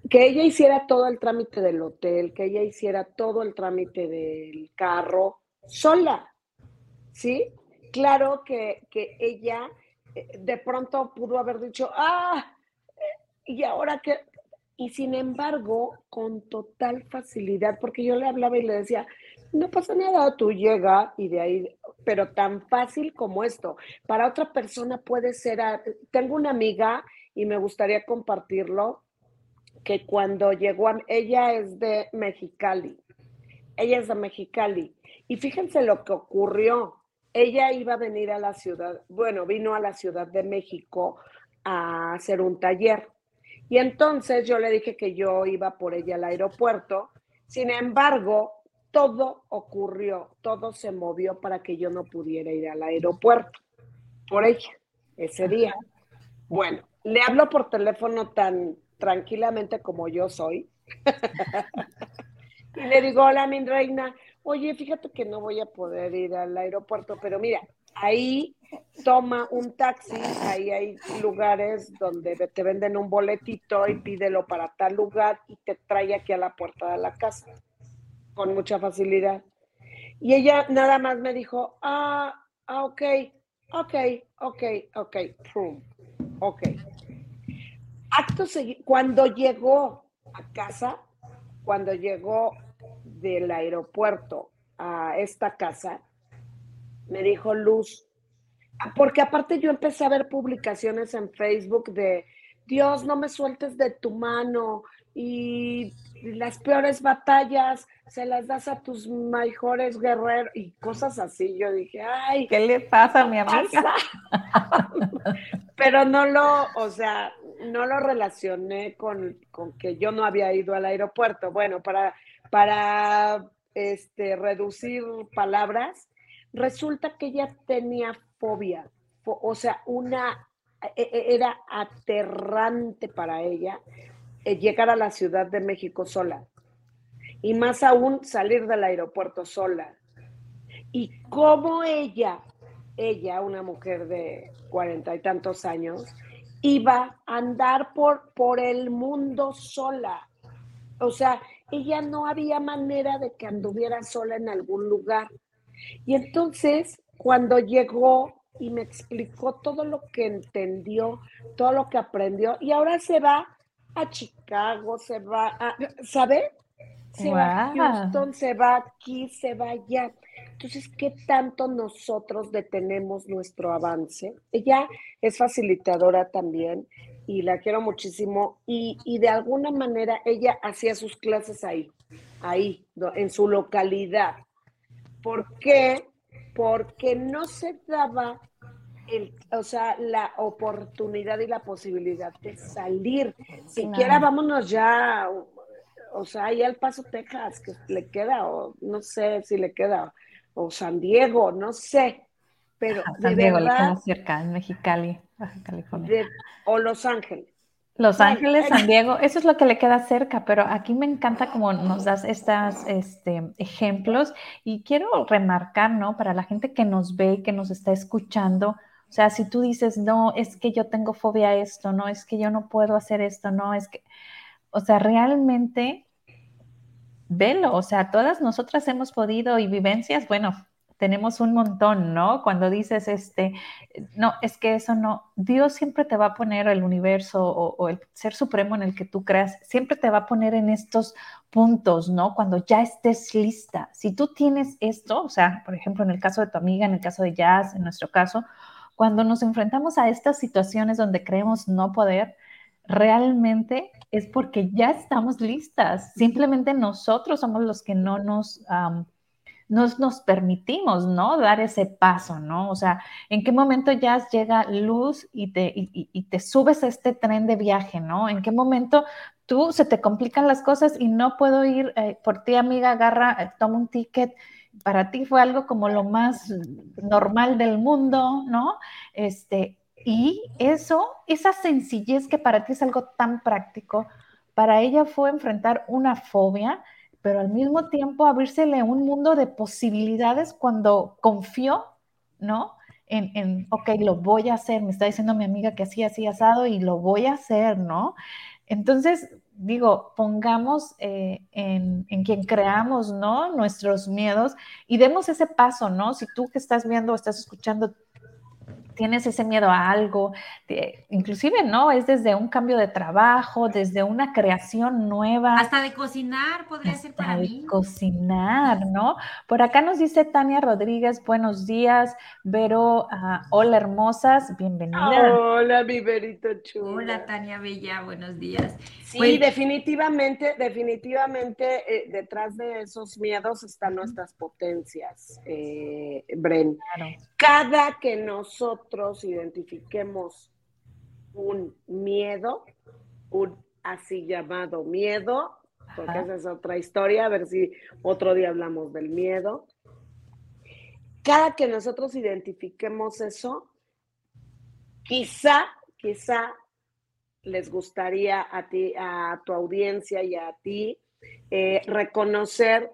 B: que ella hiciera todo el trámite del hotel, que ella hiciera todo el trámite del carro sola, ¿sí? Claro que, ella eh, de pronto pudo haber dicho, ah, y ahora que, y sin embargo, con total facilidad, porque yo le hablaba y le decía, no pasa nada, tú llega y de ahí, pero tan fácil como esto. Para otra persona puede ser, ah, tengo una amiga y me gustaría compartirlo, que cuando llegó, a, ella es de Mexicali, ella es de Mexicali, y fíjense lo que ocurrió. Ella iba a venir a la ciudad, bueno, vino a la Ciudad de México a hacer un taller. Y entonces yo le dije que yo iba por ella al aeropuerto. Sin embargo, todo ocurrió, todo se movió para que yo no pudiera ir al aeropuerto por ella ese día. Bueno, le hablo por teléfono tan tranquilamente como yo soy. y le digo, hola, mi reina, oye, fíjate que no voy a poder ir al aeropuerto, pero mira, ahí toma un taxi, ahí hay lugares donde te venden un boletito y pídelo para tal lugar y te trae aquí a la puerta de la casa con mucha facilidad. Y ella nada más me dijo, ah, ah ok, ok, ok, ok, ok. Acto seguido, cuando llegó a casa, cuando llegó del aeropuerto a esta casa, me dijo Luz, porque aparte yo empecé a ver publicaciones en Facebook de, Dios, no me sueltes de tu mano y las peores batallas se las das a tus mejores guerreros y cosas así. Yo dije, ay,
A: ¿qué le pasa a mi amiga?
B: Pero no lo, o sea, no lo relacioné con, que yo no había ido al aeropuerto. Bueno, para, para este, reducir palabras, resulta que ella tenía fobia, o sea, una, e, e, era aterrante para ella eh, llegar a la Ciudad de México sola y más aún salir del aeropuerto sola. Y cómo ella, ella, una mujer de cuarenta y tantos años, iba a andar por, por el mundo sola. O sea, ella no había manera de que anduviera sola en algún lugar. Y entonces, cuando llegó y me explicó todo lo que entendió, todo lo que aprendió, y ahora se va a Chicago, se va a, ¿sabe? Se va a Houston, se va aquí, se va allá. Entonces, ¿qué tanto nosotros detenemos nuestro avance? Ella es facilitadora también y la quiero muchísimo y, y de alguna manera ella hacía sus clases ahí, ahí, en su localidad. ¿Por qué? Porque no se daba el, o sea, la oportunidad y la posibilidad de salir. Siquiera vámonos ya, o, sea, ahí al Paso, Texas, que le queda, o no sé si le queda, o San Diego, no sé. Pero
A: San Diego le queda cerca, en Mexicali, Baja California.
B: o Los Ángeles.
A: Los Ángeles, San Diego, eso es lo que le queda cerca, pero aquí me encanta como nos das estos este, ejemplos y quiero remarcar, ¿no? Para la gente que nos ve y que nos está escuchando, o sea, si tú dices, no, es que yo tengo fobia a esto, no, es que yo no puedo hacer esto, no, es que, o sea, realmente, velo, o sea, todas nosotras hemos podido y vivencias, bueno, tenemos un montón, ¿no? Cuando dices, este, no, es que eso no, Dios siempre te va a poner el universo o, el ser supremo en el que tú creas, siempre te va a poner en estos puntos, ¿no? Cuando ya estés lista. Si tú tienes esto, o sea, por ejemplo, en el caso de tu amiga, en el caso de Jazz, en nuestro caso, cuando nos enfrentamos a estas situaciones donde creemos no poder, realmente es porque ya estamos listas. Simplemente nosotros somos los que no nos, nos, permitimos, ¿no? Dar ese paso, ¿no? O sea, ¿en qué momento ya llega luz y te, y, te subes a este tren de viaje, ¿no? ¿En qué momento tú se te complican las cosas y no puedo ir eh, por ti, amiga, agarra, eh, toma un ticket para ti fue algo como lo más normal del mundo, ¿no? Este, y eso, esa sencillez que para ti es algo tan práctico, para ella fue enfrentar una fobia, pero al mismo tiempo abrírsele un mundo de posibilidades cuando confió, ¿no? En, en, ok, lo voy a hacer, me está diciendo mi amiga que así, así asado y lo voy a hacer, ¿no? Entonces, digo, pongamos eh, en, quien creamos, ¿no? Nuestros miedos y demos ese paso, ¿no? Si tú que estás viendo o estás escuchando tienes ese miedo a algo, inclusive, ¿no? Es desde un cambio de trabajo, desde una creación nueva.
C: Hasta de cocinar podría ser para de
A: cocinar, ¿no? Por acá nos dice Tania Rodríguez, buenos días, Vero, ah, hola hermosas, bienvenida.
B: Hola, mi Verito chulo.
C: Hola, Tania Bella, buenos días.
B: Sí, pues definitivamente, definitivamente eh, detrás de esos miedos están nuestras potencias, eh, Bren. Cada que nosotros identifiquemos un miedo, un así llamado miedo, porque esa es otra historia, a ver si otro día hablamos del miedo. Cada que nosotros identifiquemos eso, quizá, quizá les gustaría a ti, a tu audiencia y a ti, eh, reconocer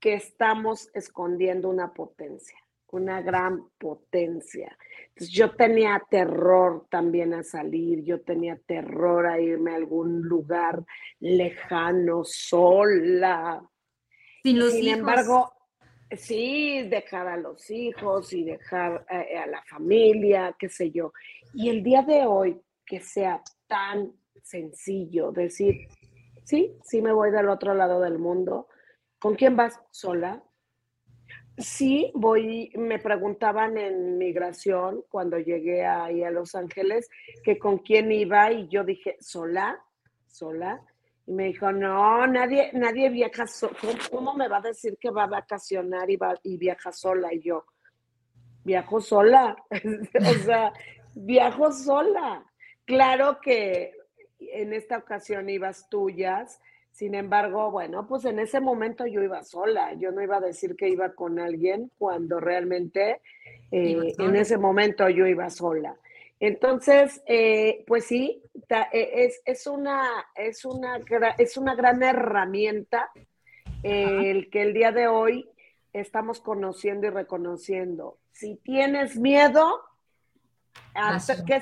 B: que estamos escondiendo una potencia, una gran potencia. Entonces yo tenía terror también a salir, yo tenía terror a irme a algún lugar lejano, sola.
C: Sin los Sin
B: embargo, sí, dejar a los hijos y dejar eh, a la familia, qué sé yo. Y el día de hoy, que sea tan sencillo decir, sí, sí me voy del otro lado del mundo. ¿Con quién vas? Sola. Sí, voy, me preguntaban en migración cuando llegué ahí a Los Ángeles que con quién iba y yo dije, sola, sola. Y me dijo, no, nadie, nadie viaja sola. ¿Cómo me va a decir que va a vacacionar y, va, y viaja sola? Y yo, viajo sola. o sea, viajo sola. Claro que en esta ocasión ibas tuyas, sin embargo, bueno, pues en ese momento yo iba sola, yo no iba a decir que iba con alguien cuando realmente eh, en ese momento yo iba sola. Entonces, eh, pues sí, e, es, una, es, una, es una gran herramienta el que el día de hoy estamos conociendo y reconociendo. Si tienes miedo, ¿qué,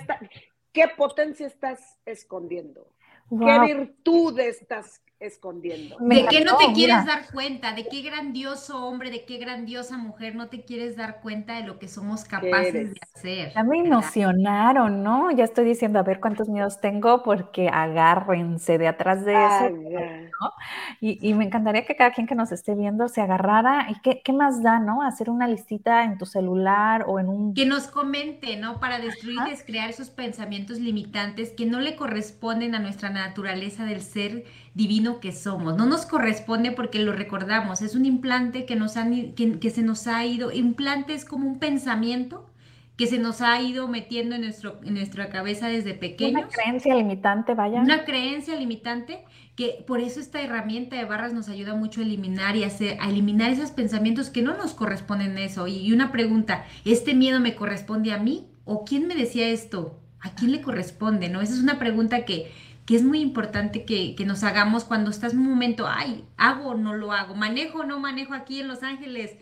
B: ¿qué potencia estás escondiendo? ¿Qué virtudes estás escondiendo.
C: ¿De qué no te quieres dar cuenta? ¿De qué grandioso hombre, de qué grandiosa mujer no te quieres dar cuenta de lo que somos capaces de hacer?
A: Ya me emocionaron, ¿no? Ya estoy diciendo, a ver cuántos miedos tengo, porque agárrense de atrás de eso. ¿no? y, me encantaría que cada quien que nos esté viendo se agarrara. ¿Y qué, qué, más da, no? Hacer una listita en tu celular o en un...
C: Que nos comente, ¿no? Para destruir y descrear esos pensamientos limitantes que no le corresponden a nuestra naturaleza del ser divino que somos. No nos corresponde porque lo recordamos, es un implante que, nos han, que, se nos ha ido. Implante es como un pensamiento que se nos ha ido metiendo en, nuestro, en nuestra cabeza desde pequeños.
A: Una creencia limitante, vaya.
C: Una creencia limitante que por eso esta herramienta de barras nos ayuda mucho a eliminar y hacer, a eliminar esos pensamientos que no nos corresponden eso. Y, y una pregunta, ¿este miedo me corresponde a mí? ¿O quién me decía esto? ¿A quién le corresponde? ¿No? Esa es una pregunta que, que es muy importante que, nos hagamos cuando estás en un momento, ay, hago o no lo hago, manejo o no manejo aquí en Los Ángeles.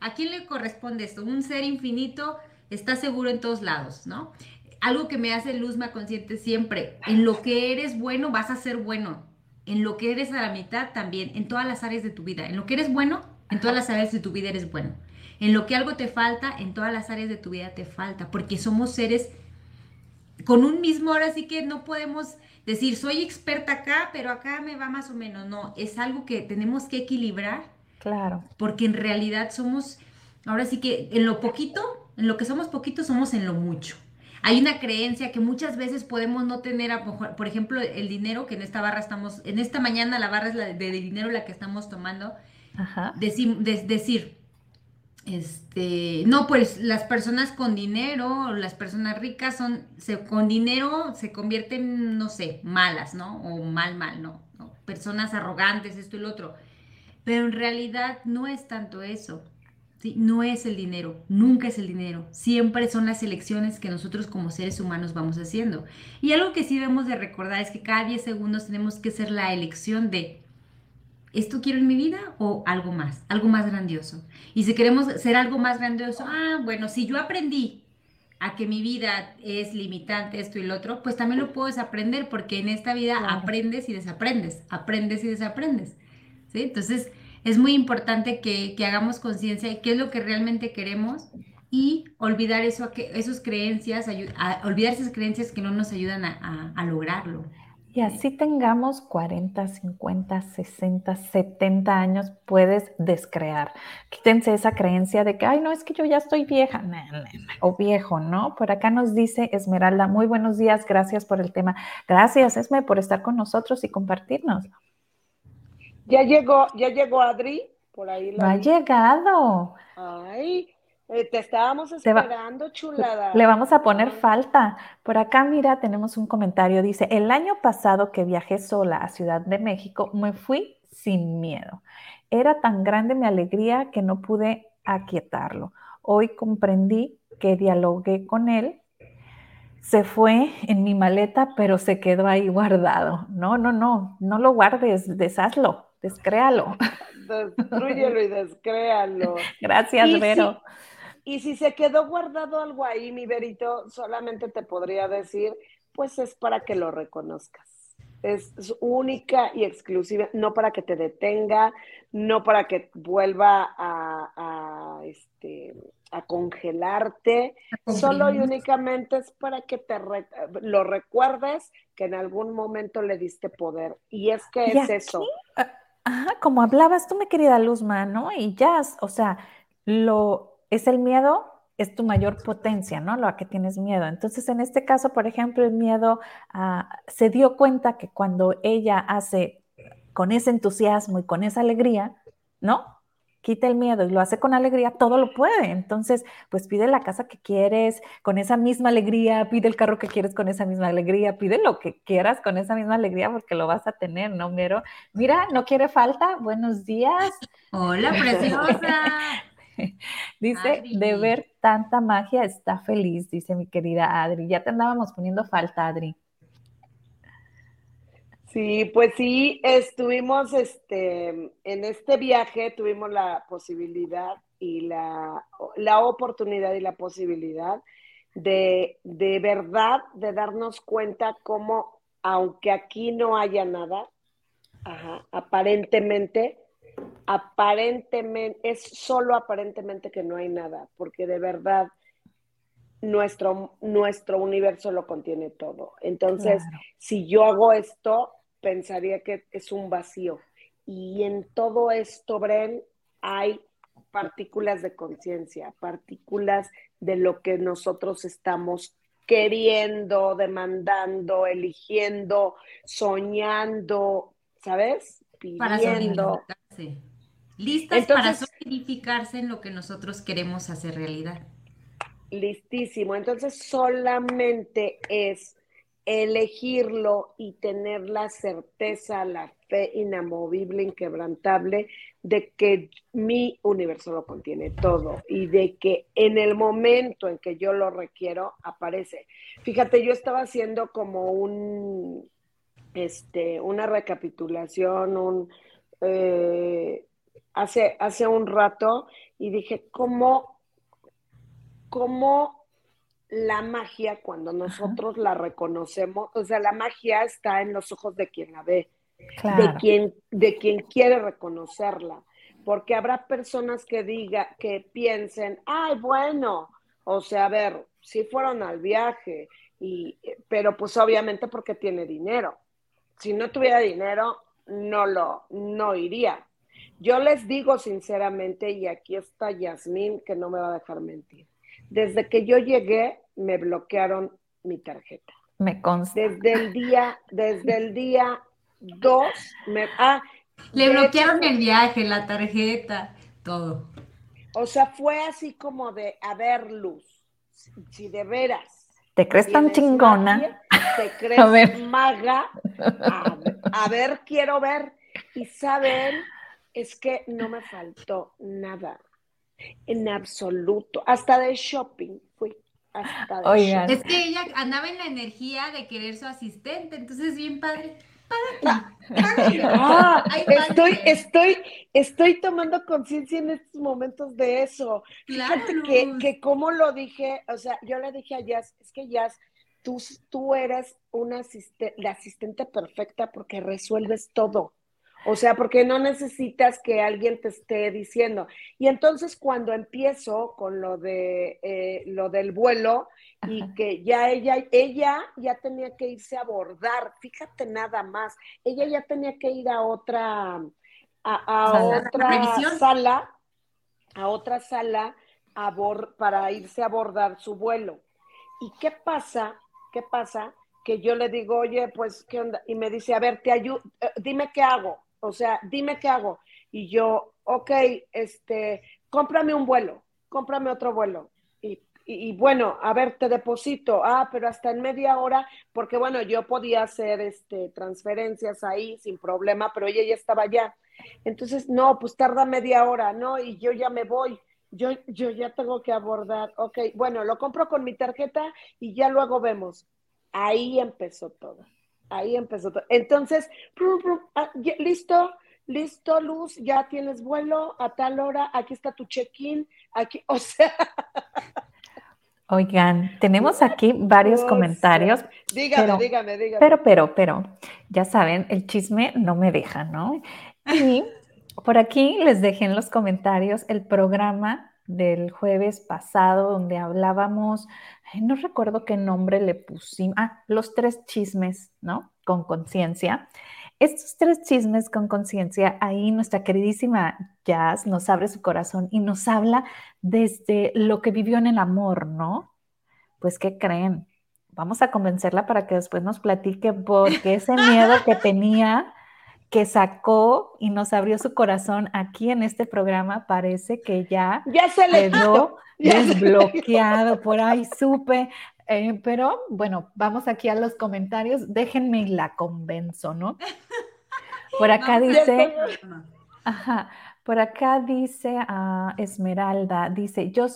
C: ¿A quién le corresponde esto? Un ser infinito está seguro en todos lados, ¿no? Algo que me hace Luzma consciente siempre, en lo que eres bueno vas a ser bueno, en lo que eres a la mitad también, en todas las áreas de tu vida, en lo que eres bueno, en todas las áreas de tu vida eres bueno, en lo que algo te falta, en todas las áreas de tu vida te falta, porque somos seres con un mismo, ahora sí que no podemos decir, soy experta acá, pero acá me va más o menos. No, es algo que tenemos que equilibrar.
A: Claro.
C: Porque en realidad somos, ahora sí que en lo poquito, en lo que somos poquito, somos en lo mucho. Hay una creencia que muchas veces podemos no tener, por ejemplo, el dinero, que en esta barra estamos, en esta mañana la barra es la de, dinero la que estamos tomando. Ajá. Decir, este, no, pues las personas con dinero, las personas ricas son, se, con dinero se convierten, no sé, malas, ¿no? O mal, mal, ¿no? Personas arrogantes, esto y lo otro. Pero en realidad no es tanto eso. ¿sí? No es el dinero, nunca es el dinero. Siempre son las elecciones que nosotros como seres humanos vamos haciendo. Y algo que sí debemos de recordar es que cada 10 segundos tenemos que hacer la elección de ¿esto quiero en mi vida o algo más, algo más grandioso? Y si queremos ser algo más grandioso, ah, bueno, si yo aprendí a que mi vida es limitante, esto y lo otro, pues también lo puedo desaprender porque en esta vida aprendes y desaprendes, aprendes y desaprendes. ¿sí? Entonces, es muy importante que, hagamos conciencia de qué es lo que realmente queremos y olvidar eso, esas creencias, olvidar esas creencias que no nos ayudan a lograrlo.
A: Y así tengamos 40, 50, 60, 70 años, puedes descrear. Quítense esa creencia de que, ay, no, es que yo ya estoy vieja o viejo, ¿no? Por acá nos dice Esmeralda, muy buenos días, gracias por el tema. Gracias, Esme, por estar con nosotros y compartirnos.
B: Ya llegó, ya llegó Adri, por ahí.
A: no ha llegado.
B: Ay, eh, te estábamos esperando, chulada.
A: Le vamos a poner falta. Por acá, mira, tenemos un comentario. Dice, el año pasado que viajé sola a Ciudad de México, me fui sin miedo. Era tan grande mi alegría que no pude aquietarlo. Hoy comprendí que dialogué con él. Se fue en mi maleta, pero se quedó ahí guardado. No, no, no, no lo guardes, deshazlo, descréalo.
B: Destruyelo y descréalo.
A: Gracias, Vero.
B: Y si se quedó guardado algo ahí, mi Verito, solamente te podría decir, pues es para que lo reconozcas. Es, única y exclusiva, no para que te detenga, no para que vuelva a, este, a congelarte, solo y únicamente es para que te lo recuerdes que en algún momento le diste poder. Y es que es eso.
A: Ajá, como hablabas tú, mi querida Luzma, ¿no? Y ya, o sea, lo, es el miedo, es tu mayor potencia, ¿no? Lo a que tienes miedo. Entonces, en este caso, por ejemplo, el miedo se dio cuenta que cuando ella hace con ese entusiasmo y con esa alegría, ¿no? quita el miedo y lo hace con alegría, todo lo puede. Entonces, pues pide la casa que quieres con esa misma alegría, pide el carro que quieres con esa misma alegría, pide lo que quieras con esa misma alegría porque lo vas a tener, ¿no, Mero? Mira, no quiere falta. Buenos días.
C: Hola, preciosa.
A: dice, de ver tanta magia está feliz, dice mi querida Adri. Ya te andábamos poniendo falta, Adri.
B: Sí, pues sí, estuvimos este, en este viaje, tuvimos la posibilidad y la, oportunidad y la posibilidad de, de verdad, de darnos cuenta cómo, aunque aquí no haya nada, aparentemente, aparentemente, es solo aparentemente que no hay nada, porque de verdad nuestro, nuestro universo lo contiene todo. Entonces, si yo hago esto, pensaría que es un vacío. Y en todo esto, Bren, hay partículas de conciencia, partículas de lo que nosotros estamos queriendo, demandando, eligiendo, soñando, ¿sabes?
C: Pidiendo. Para Listas para solidificarse en lo que nosotros queremos hacer realidad.
B: Listísimo. Entonces solamente es elegirlo y tener la certeza, la fe inamovible, inquebrantable de que mi universo lo contiene todo y de que en el momento en que yo lo requiero aparece. Fíjate, yo estaba haciendo como un, este, una recapitulación, un, eh, hace, hace un rato y dije, ¿cómo, cómo la magia, cuando nosotros la reconocemos, o sea, la magia está en los ojos de quien la ve, de, quien, de quien quiere reconocerla, porque habrá personas que diga, que piensen, ay, bueno, o sea, a ver, si fueron al viaje, y, pero pues obviamente porque tiene dinero. Si no tuviera dinero, no lo, no iría. Yo les digo sinceramente, y aquí está Yasmín, que no me va a dejar mentir. Desde que yo llegué, me bloquearon mi tarjeta.
A: Me consta.
B: Desde el día, desde el día 2, me, ah,
C: le bloquearon el viaje, la tarjeta, todo.
B: O sea, fue así como de, a ver, Luz, si de veras.
A: ¿Te crees tan chingona?
B: ¿Te crees maga? A, ver, quiero ver. Y saben, es que no me faltó nada, en absoluto, hasta de shopping fui.
C: Oigan. Es que ella andaba en la energía de querer su asistente, entonces bien padre.
B: Ah, estoy, estoy, estoy tomando conciencia en estos momentos de eso. Fíjate que, que como lo dije, o sea, yo le dije a Jazz, es que Jazz, tú, tú eres una asistente, la asistente perfecta porque resuelves todo. O sea, porque no necesitas que alguien te esté diciendo. Y entonces cuando empiezo con lo de eh, lo del vuelo y que ya ella, ella ya tenía que irse a abordar, fíjate nada más, ella ya tenía que ir a otra, a, otra sala, a otra sala para irse a abordar su vuelo. ¿Y qué pasa? ¿Qué pasa? Que yo le digo, oye, pues, ¿qué onda? Y me dice, a ver, te ayudo, eh, dime qué hago o sea, dime qué hago. Y yo, ok, este, cómprame un vuelo, cómprame otro vuelo. Y, bueno, a ver, te deposito. Ah, pero hasta en media hora, porque bueno, yo podía hacer este, transferencias ahí sin problema, pero ella ya estaba allá. Entonces, no, pues tarda media hora, ¿no? Y yo ya me voy. Yo, yo ya tengo que abordar. Ok, bueno, lo compro con mi tarjeta y ya luego vemos. Ahí empezó todo. Ahí empezó todo. Entonces, ah, listo, listo, Luz, ya tienes vuelo a tal hora, aquí está tu check-in, aquí, o sea.
A: Oigan, tenemos aquí varios comentarios.
B: Dígame, dígame, dígame.
A: Pero, pero, pero, ya saben, el chisme no me deja, ¿no? Y por aquí les dejé en los comentarios el programa del jueves pasado donde hablábamos, no recuerdo qué nombre le pusimos, ah, los tres chismes, ¿no? Con conciencia. estos tres chismes con conciencia, ahí nuestra queridísima Jazz nos abre su corazón y nos habla desde lo que vivió en el amor, ¿no? Pues, ¿qué creen? Vamos a convencerla para que después nos platique porque ese miedo que tenía, que sacó y nos abrió su corazón aquí en este programa, parece que ya,
B: ya se le
A: quedó desbloqueado. Por ahí supe, eh, pero bueno, vamos aquí a los comentarios. Déjenme y la convenzo, ¿no? Por acá dice, ajá, por acá dice a Esmeralda, dice, yo,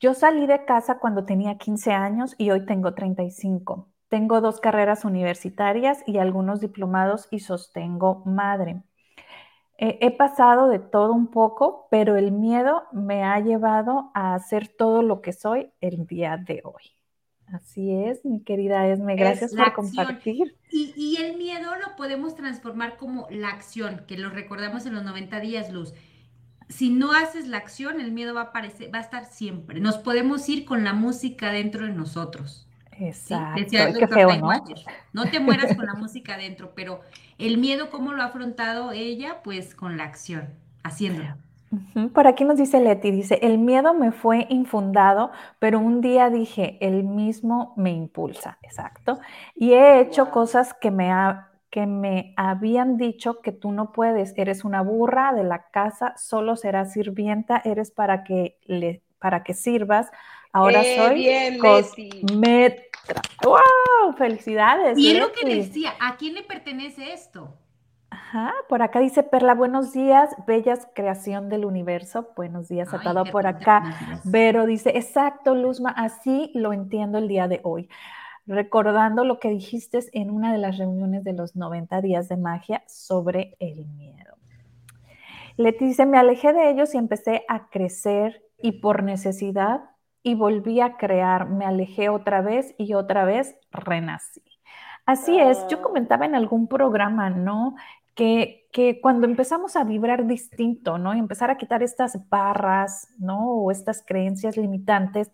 A: yo salí de casa cuando tenía 15 años y hoy tengo 35. Tengo dos carreras universitarias y algunos diplomados y sostengo madre. he pasado de todo un poco, pero el miedo me ha llevado a hacer todo lo que soy el día de hoy. Así es, mi querida Esme, gracias por compartir.
C: Y, y, el miedo lo podemos transformar como la acción, que lo recordamos en los 90 días, Luz. Si no haces la acción, el miedo va a aparecer, va a estar siempre. Nos podemos ir con la música dentro de nosotros.
A: Exacto. Feo, ¿no?
C: no te mueras con la música dentro, pero el miedo, ¿cómo lo ha afrontado ella? Pues con la acción, haciéndolo.
A: Por aquí nos dice Leti, dice, el miedo me fue infundado, pero un día dije, el mismo me impulsa, exacto. Y he hecho cosas que me, que me habían dicho que tú no puedes, eres una burra de la casa, solo serás sirvienta, eres para que, le, para que sirvas. Ahora eh, soy
B: bien,
A: cosmetra. ¡Wow! Felicidades.
C: Y es lo que decía, ¿a quién le pertenece esto?
A: Ajá, por acá dice Perla, buenos días, bellas creación del universo. Buenos días a todo por acá. Vero dice, exacto, Luzma, así lo entiendo el día de hoy. Recordando lo que dijiste en una de las reuniones de los 90 días de magia sobre el miedo. Leti dice, me alejé de ellos y empecé a crecer y por necesidad y volví a crear, me alejé otra vez y otra vez renací. Así es, yo ah. comentaba en algún programa, ¿no? que, cuando empezamos a vibrar distinto, ¿no? Y empezar a quitar estas barras, ¿no? O estas creencias limitantes,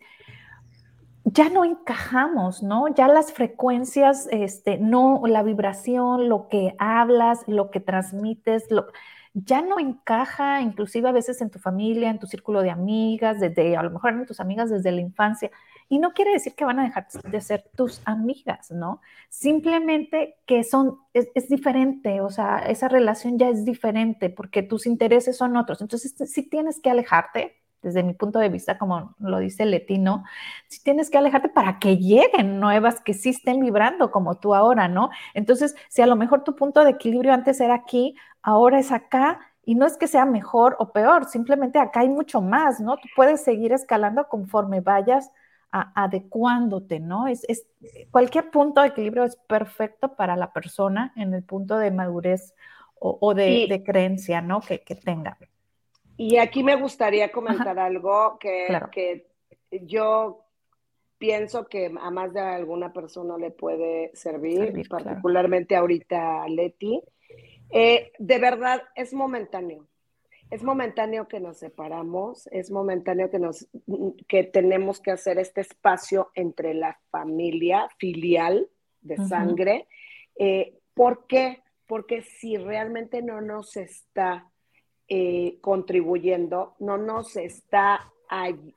A: ya no encajamos, ¿no? Ya las frecuencias, este, no, la vibración, lo que hablas, lo que transmites, lo, ya no encaja, inclusive a veces en tu familia, en tu círculo de amigas, desde, a lo mejor en tus amigas desde la infancia. Y no quiere decir que van a dejar de ser tus amigas, ¿no? Simplemente que son, es, diferente, o sea, esa relación ya es diferente porque tus intereses son otros. Entonces, sí tienes que alejarte, desde mi punto de vista, como lo dice Letino, sí tienes que alejarte para que lleguen nuevas que sí estén vibrando como tú ahora, ¿no? Entonces, si a lo mejor tu punto de equilibrio antes era aquí, ahora es acá, y no es que sea mejor o peor, simplemente acá hay mucho más, ¿no? Tú puedes seguir escalando conforme vayas adecuándote, ¿no? Es, cualquier punto de equilibrio es perfecto para la persona en el punto de madurez o, de, creencia, ¿no? Que, tenga.
B: Y aquí me gustaría comentar algo que, que yo pienso que a más de alguna persona le puede servir, particularmente ahorita a Leti. Eh, de verdad, es momentáneo es momentáneo que nos separamos, es momentáneo que, nos, que tenemos que hacer este espacio entre la familia filial de sangre. Eh, ¿Por qué? Porque si realmente no nos está eh, contribuyendo, no nos está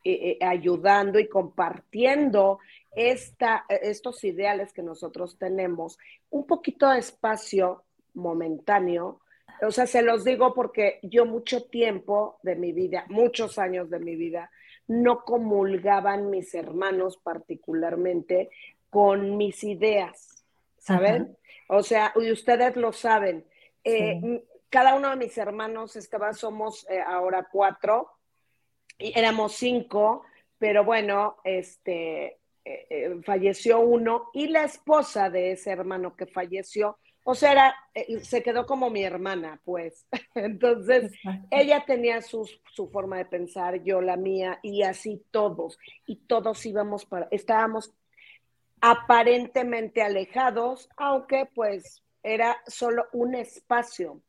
B: eh, ayudando y compartiendo esta, estos ideales que nosotros tenemos, un poquito de espacio momentáneo o sea, se los digo porque yo mucho tiempo de mi vida, muchos años de mi vida, no comulgaban mis hermanos particularmente con mis ideas, ¿saben? O sea, y ustedes lo saben. Eh, cada uno de mis hermanos estaba, somos eh, ahora cuatro, y éramos cinco, pero bueno, este, eh, falleció uno y la esposa de ese hermano que falleció o sea, eh, se quedó como mi hermana, pues. Entonces, ella tenía su, forma de pensar, yo la mía, y así todos. Y todos íbamos para, estábamos aparentemente alejados, aunque pues era solo un espacio.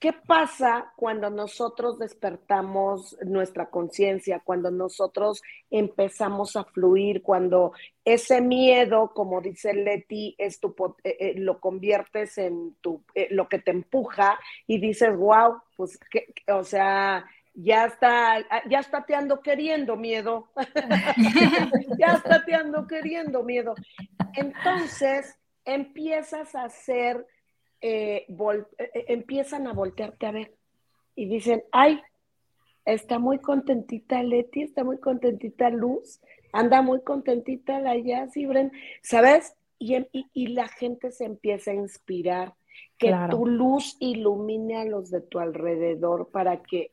B: ¿Qué pasa cuando nosotros despertamos nuestra conciencia, cuando nosotros empezamos a fluir, cuando ese miedo, como dice Leti, es tu, eh, eh, lo conviertes en tu, eh, lo que te empuja y dices, wow, pues, que, o sea, ya está, ya está te ando queriendo miedo, ya está te ando queriendo miedo. Entonces, empiezas a hacer eh, eh, eh, empiezan a voltearte a ver y dicen, ay, está muy contentita Leti, está muy contentita Luz, anda muy contentita la Jazz y Bren, ¿sabes? Em, y, la gente se empieza a inspirar, que tu luz ilumine a los de tu alrededor para que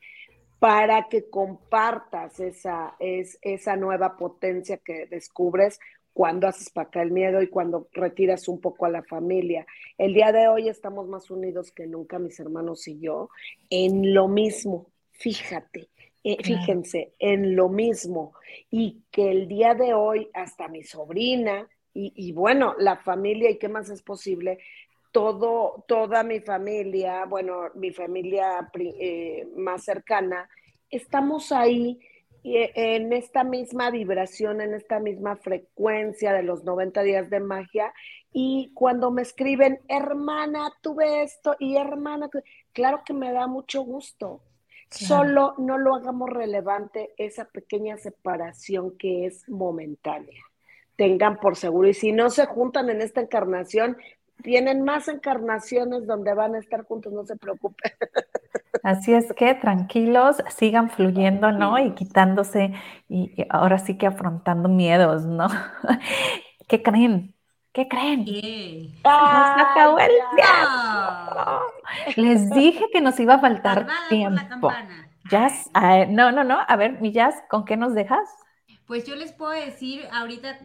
B: para que compartas esa, es, esa nueva potencia que descubres cuando haces para acá el miedo y cuando retiras un poco a la familia. El día de hoy estamos más unidos que nunca, mis hermanos y yo, en lo mismo, fíjate. Eh, fíjense, en lo mismo. Y que el día de hoy, hasta mi sobrina, y, bueno, la familia, ¿y qué más es posible? Todo, toda mi familia, bueno, mi familia eh, más cercana, estamos ahí en esta misma vibración, en esta misma frecuencia de los 90 días de magia. Y cuando me escriben, hermana, tuve esto y hermana, claro que me da mucho gusto. Solo no lo hagamos relevante esa pequeña separación que es momentánea. Tengan por seguro. Y si no se juntan en esta encarnación, tienen más encarnaciones donde van a estar juntos, no se preocupen.
A: Así es que tranquilos, sigan fluyendo, ¿no? Y quitándose y ahora sí que afrontando miedos, ¿no? ¿Qué creen? ¿Qué creen? ¿Qué? acabó el Les dije que nos iba a faltar tiempo. Jazz, no, no, no. A ver, mi Jazz, ¿con qué nos dejas?
C: Pues yo les puedo decir, ahorita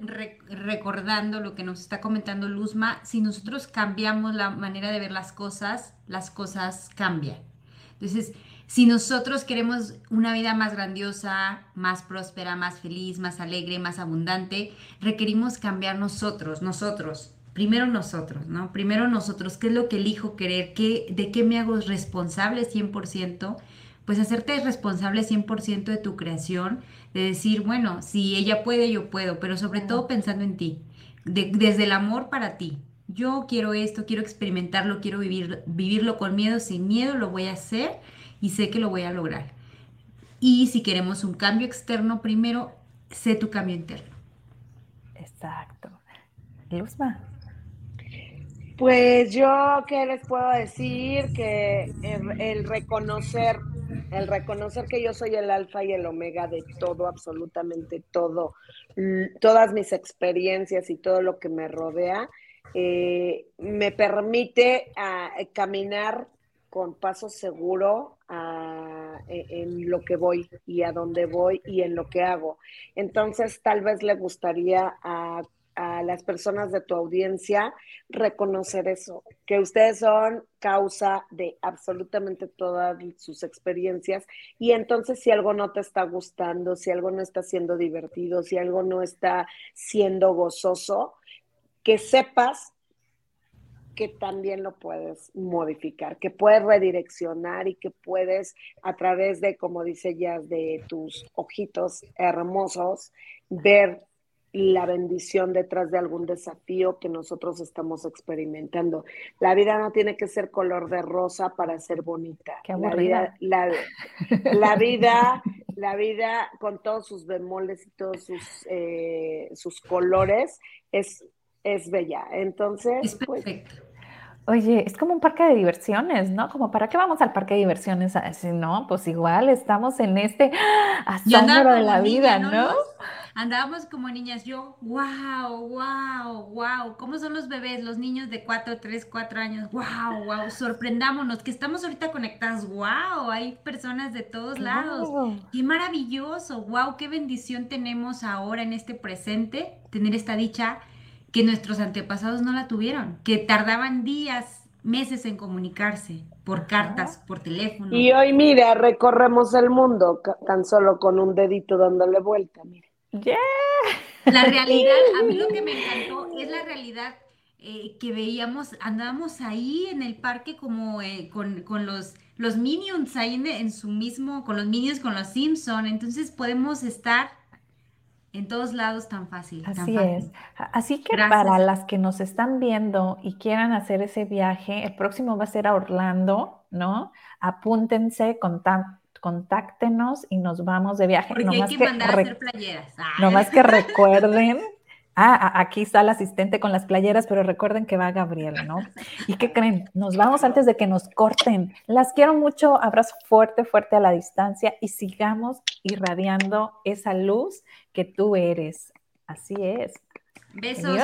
C: recordando lo que nos está comentando Luzma, si nosotros cambiamos la manera de ver las cosas, las cosas cambian. Entonces, si nosotros queremos una vida más grandiosa, más próspera, más feliz, más alegre, más abundante, requerimos cambiar nosotros, nosotros. Primero nosotros, ¿no? Primero nosotros, ¿qué es lo que elijo querer? ¿Qué, ¿De qué me hago responsable 100%? Pues hacerte responsable 100% de tu creación, de decir, bueno, si ella puede, yo puedo, pero sobre todo pensando en ti, desde el amor para ti, yo quiero esto, quiero experimentarlo, quiero vivir, vivirlo con miedo, sin miedo lo voy a hacer y sé que lo voy a lograr. Y si queremos un cambio externo, primero sé tu cambio interno.
A: Exacto. Luzma.
B: Pues yo, ¿qué les puedo decir? Que el, reconocer, el reconocer que yo soy el alfa y el omega de todo, absolutamente todo, todas mis experiencias y todo lo que me rodea, eh, me permite ah, caminar con paso seguro ah, e, en lo que voy y a dónde voy y en lo que hago. Entonces, tal vez le gustaría a, a, las personas de tu audiencia reconocer eso, que ustedes son causa de absolutamente todas sus experiencias y entonces si algo no te está gustando, si algo no está siendo divertido, si algo no está siendo gozoso, que sepas que también lo puedes modificar, que puedes redireccionar y que puedes a través de, como dice ya, de tus ojitos hermosos, ver la bendición detrás de algún desafío que nosotros estamos experimentando. La vida no tiene que ser color de rosa para ser bonita. la vida, la, vida, la vida con todos sus bemoles y todos sus, eh, sus colores es es bella. Entonces, pues,
A: Oye, es como un parque de diversiones, ¿no? Como para qué vamos al parque de diversiones, si no, pues igual estamos en este asombro de la vida, ¿no?
C: Andábamos como niñas, yo, wow, wow, wow, ¿cómo son los bebés, los niños de 4, 3, 4 años? Wow, wow, sorprendámonos, que estamos ahorita conectadas, wow, hay personas de todos lados. Qué maravilloso, wow, qué bendición tenemos ahora en este presente, tener esta dicha que nuestros antepasados no la tuvieron, que tardaban días, meses en comunicarse por cartas, por teléfono.
B: Y hoy, mira, recorremos el mundo tan solo con un dedito dándole vuelta, mira.
C: La realidad, a mí lo que me encantó es la realidad eh, que veíamos, andábamos ahí en el parque como eh, con, los, los Minions ahí en, su mismo, con los Minions, con los Simpson, entonces podemos estar en todos lados tan fácil.
A: Así es. Así que para las que nos están viendo y quieran hacer ese viaje, el próximo va a ser a Orlando, ¿no? Apúntense, contáctenos y nos vamos de viaje.
C: Porque hay que, que mandar a hacer playeras.
A: No más que recuerden Ah, aquí está el asistente con las playeras, pero recuerden que va Gabriela, ¿no? ¿Y qué creen? Nos vamos antes de que nos corten. Las quiero mucho, abrazo fuerte, fuerte a la distancia y sigamos irradiando esa luz que tú eres. Así es.
C: Besos.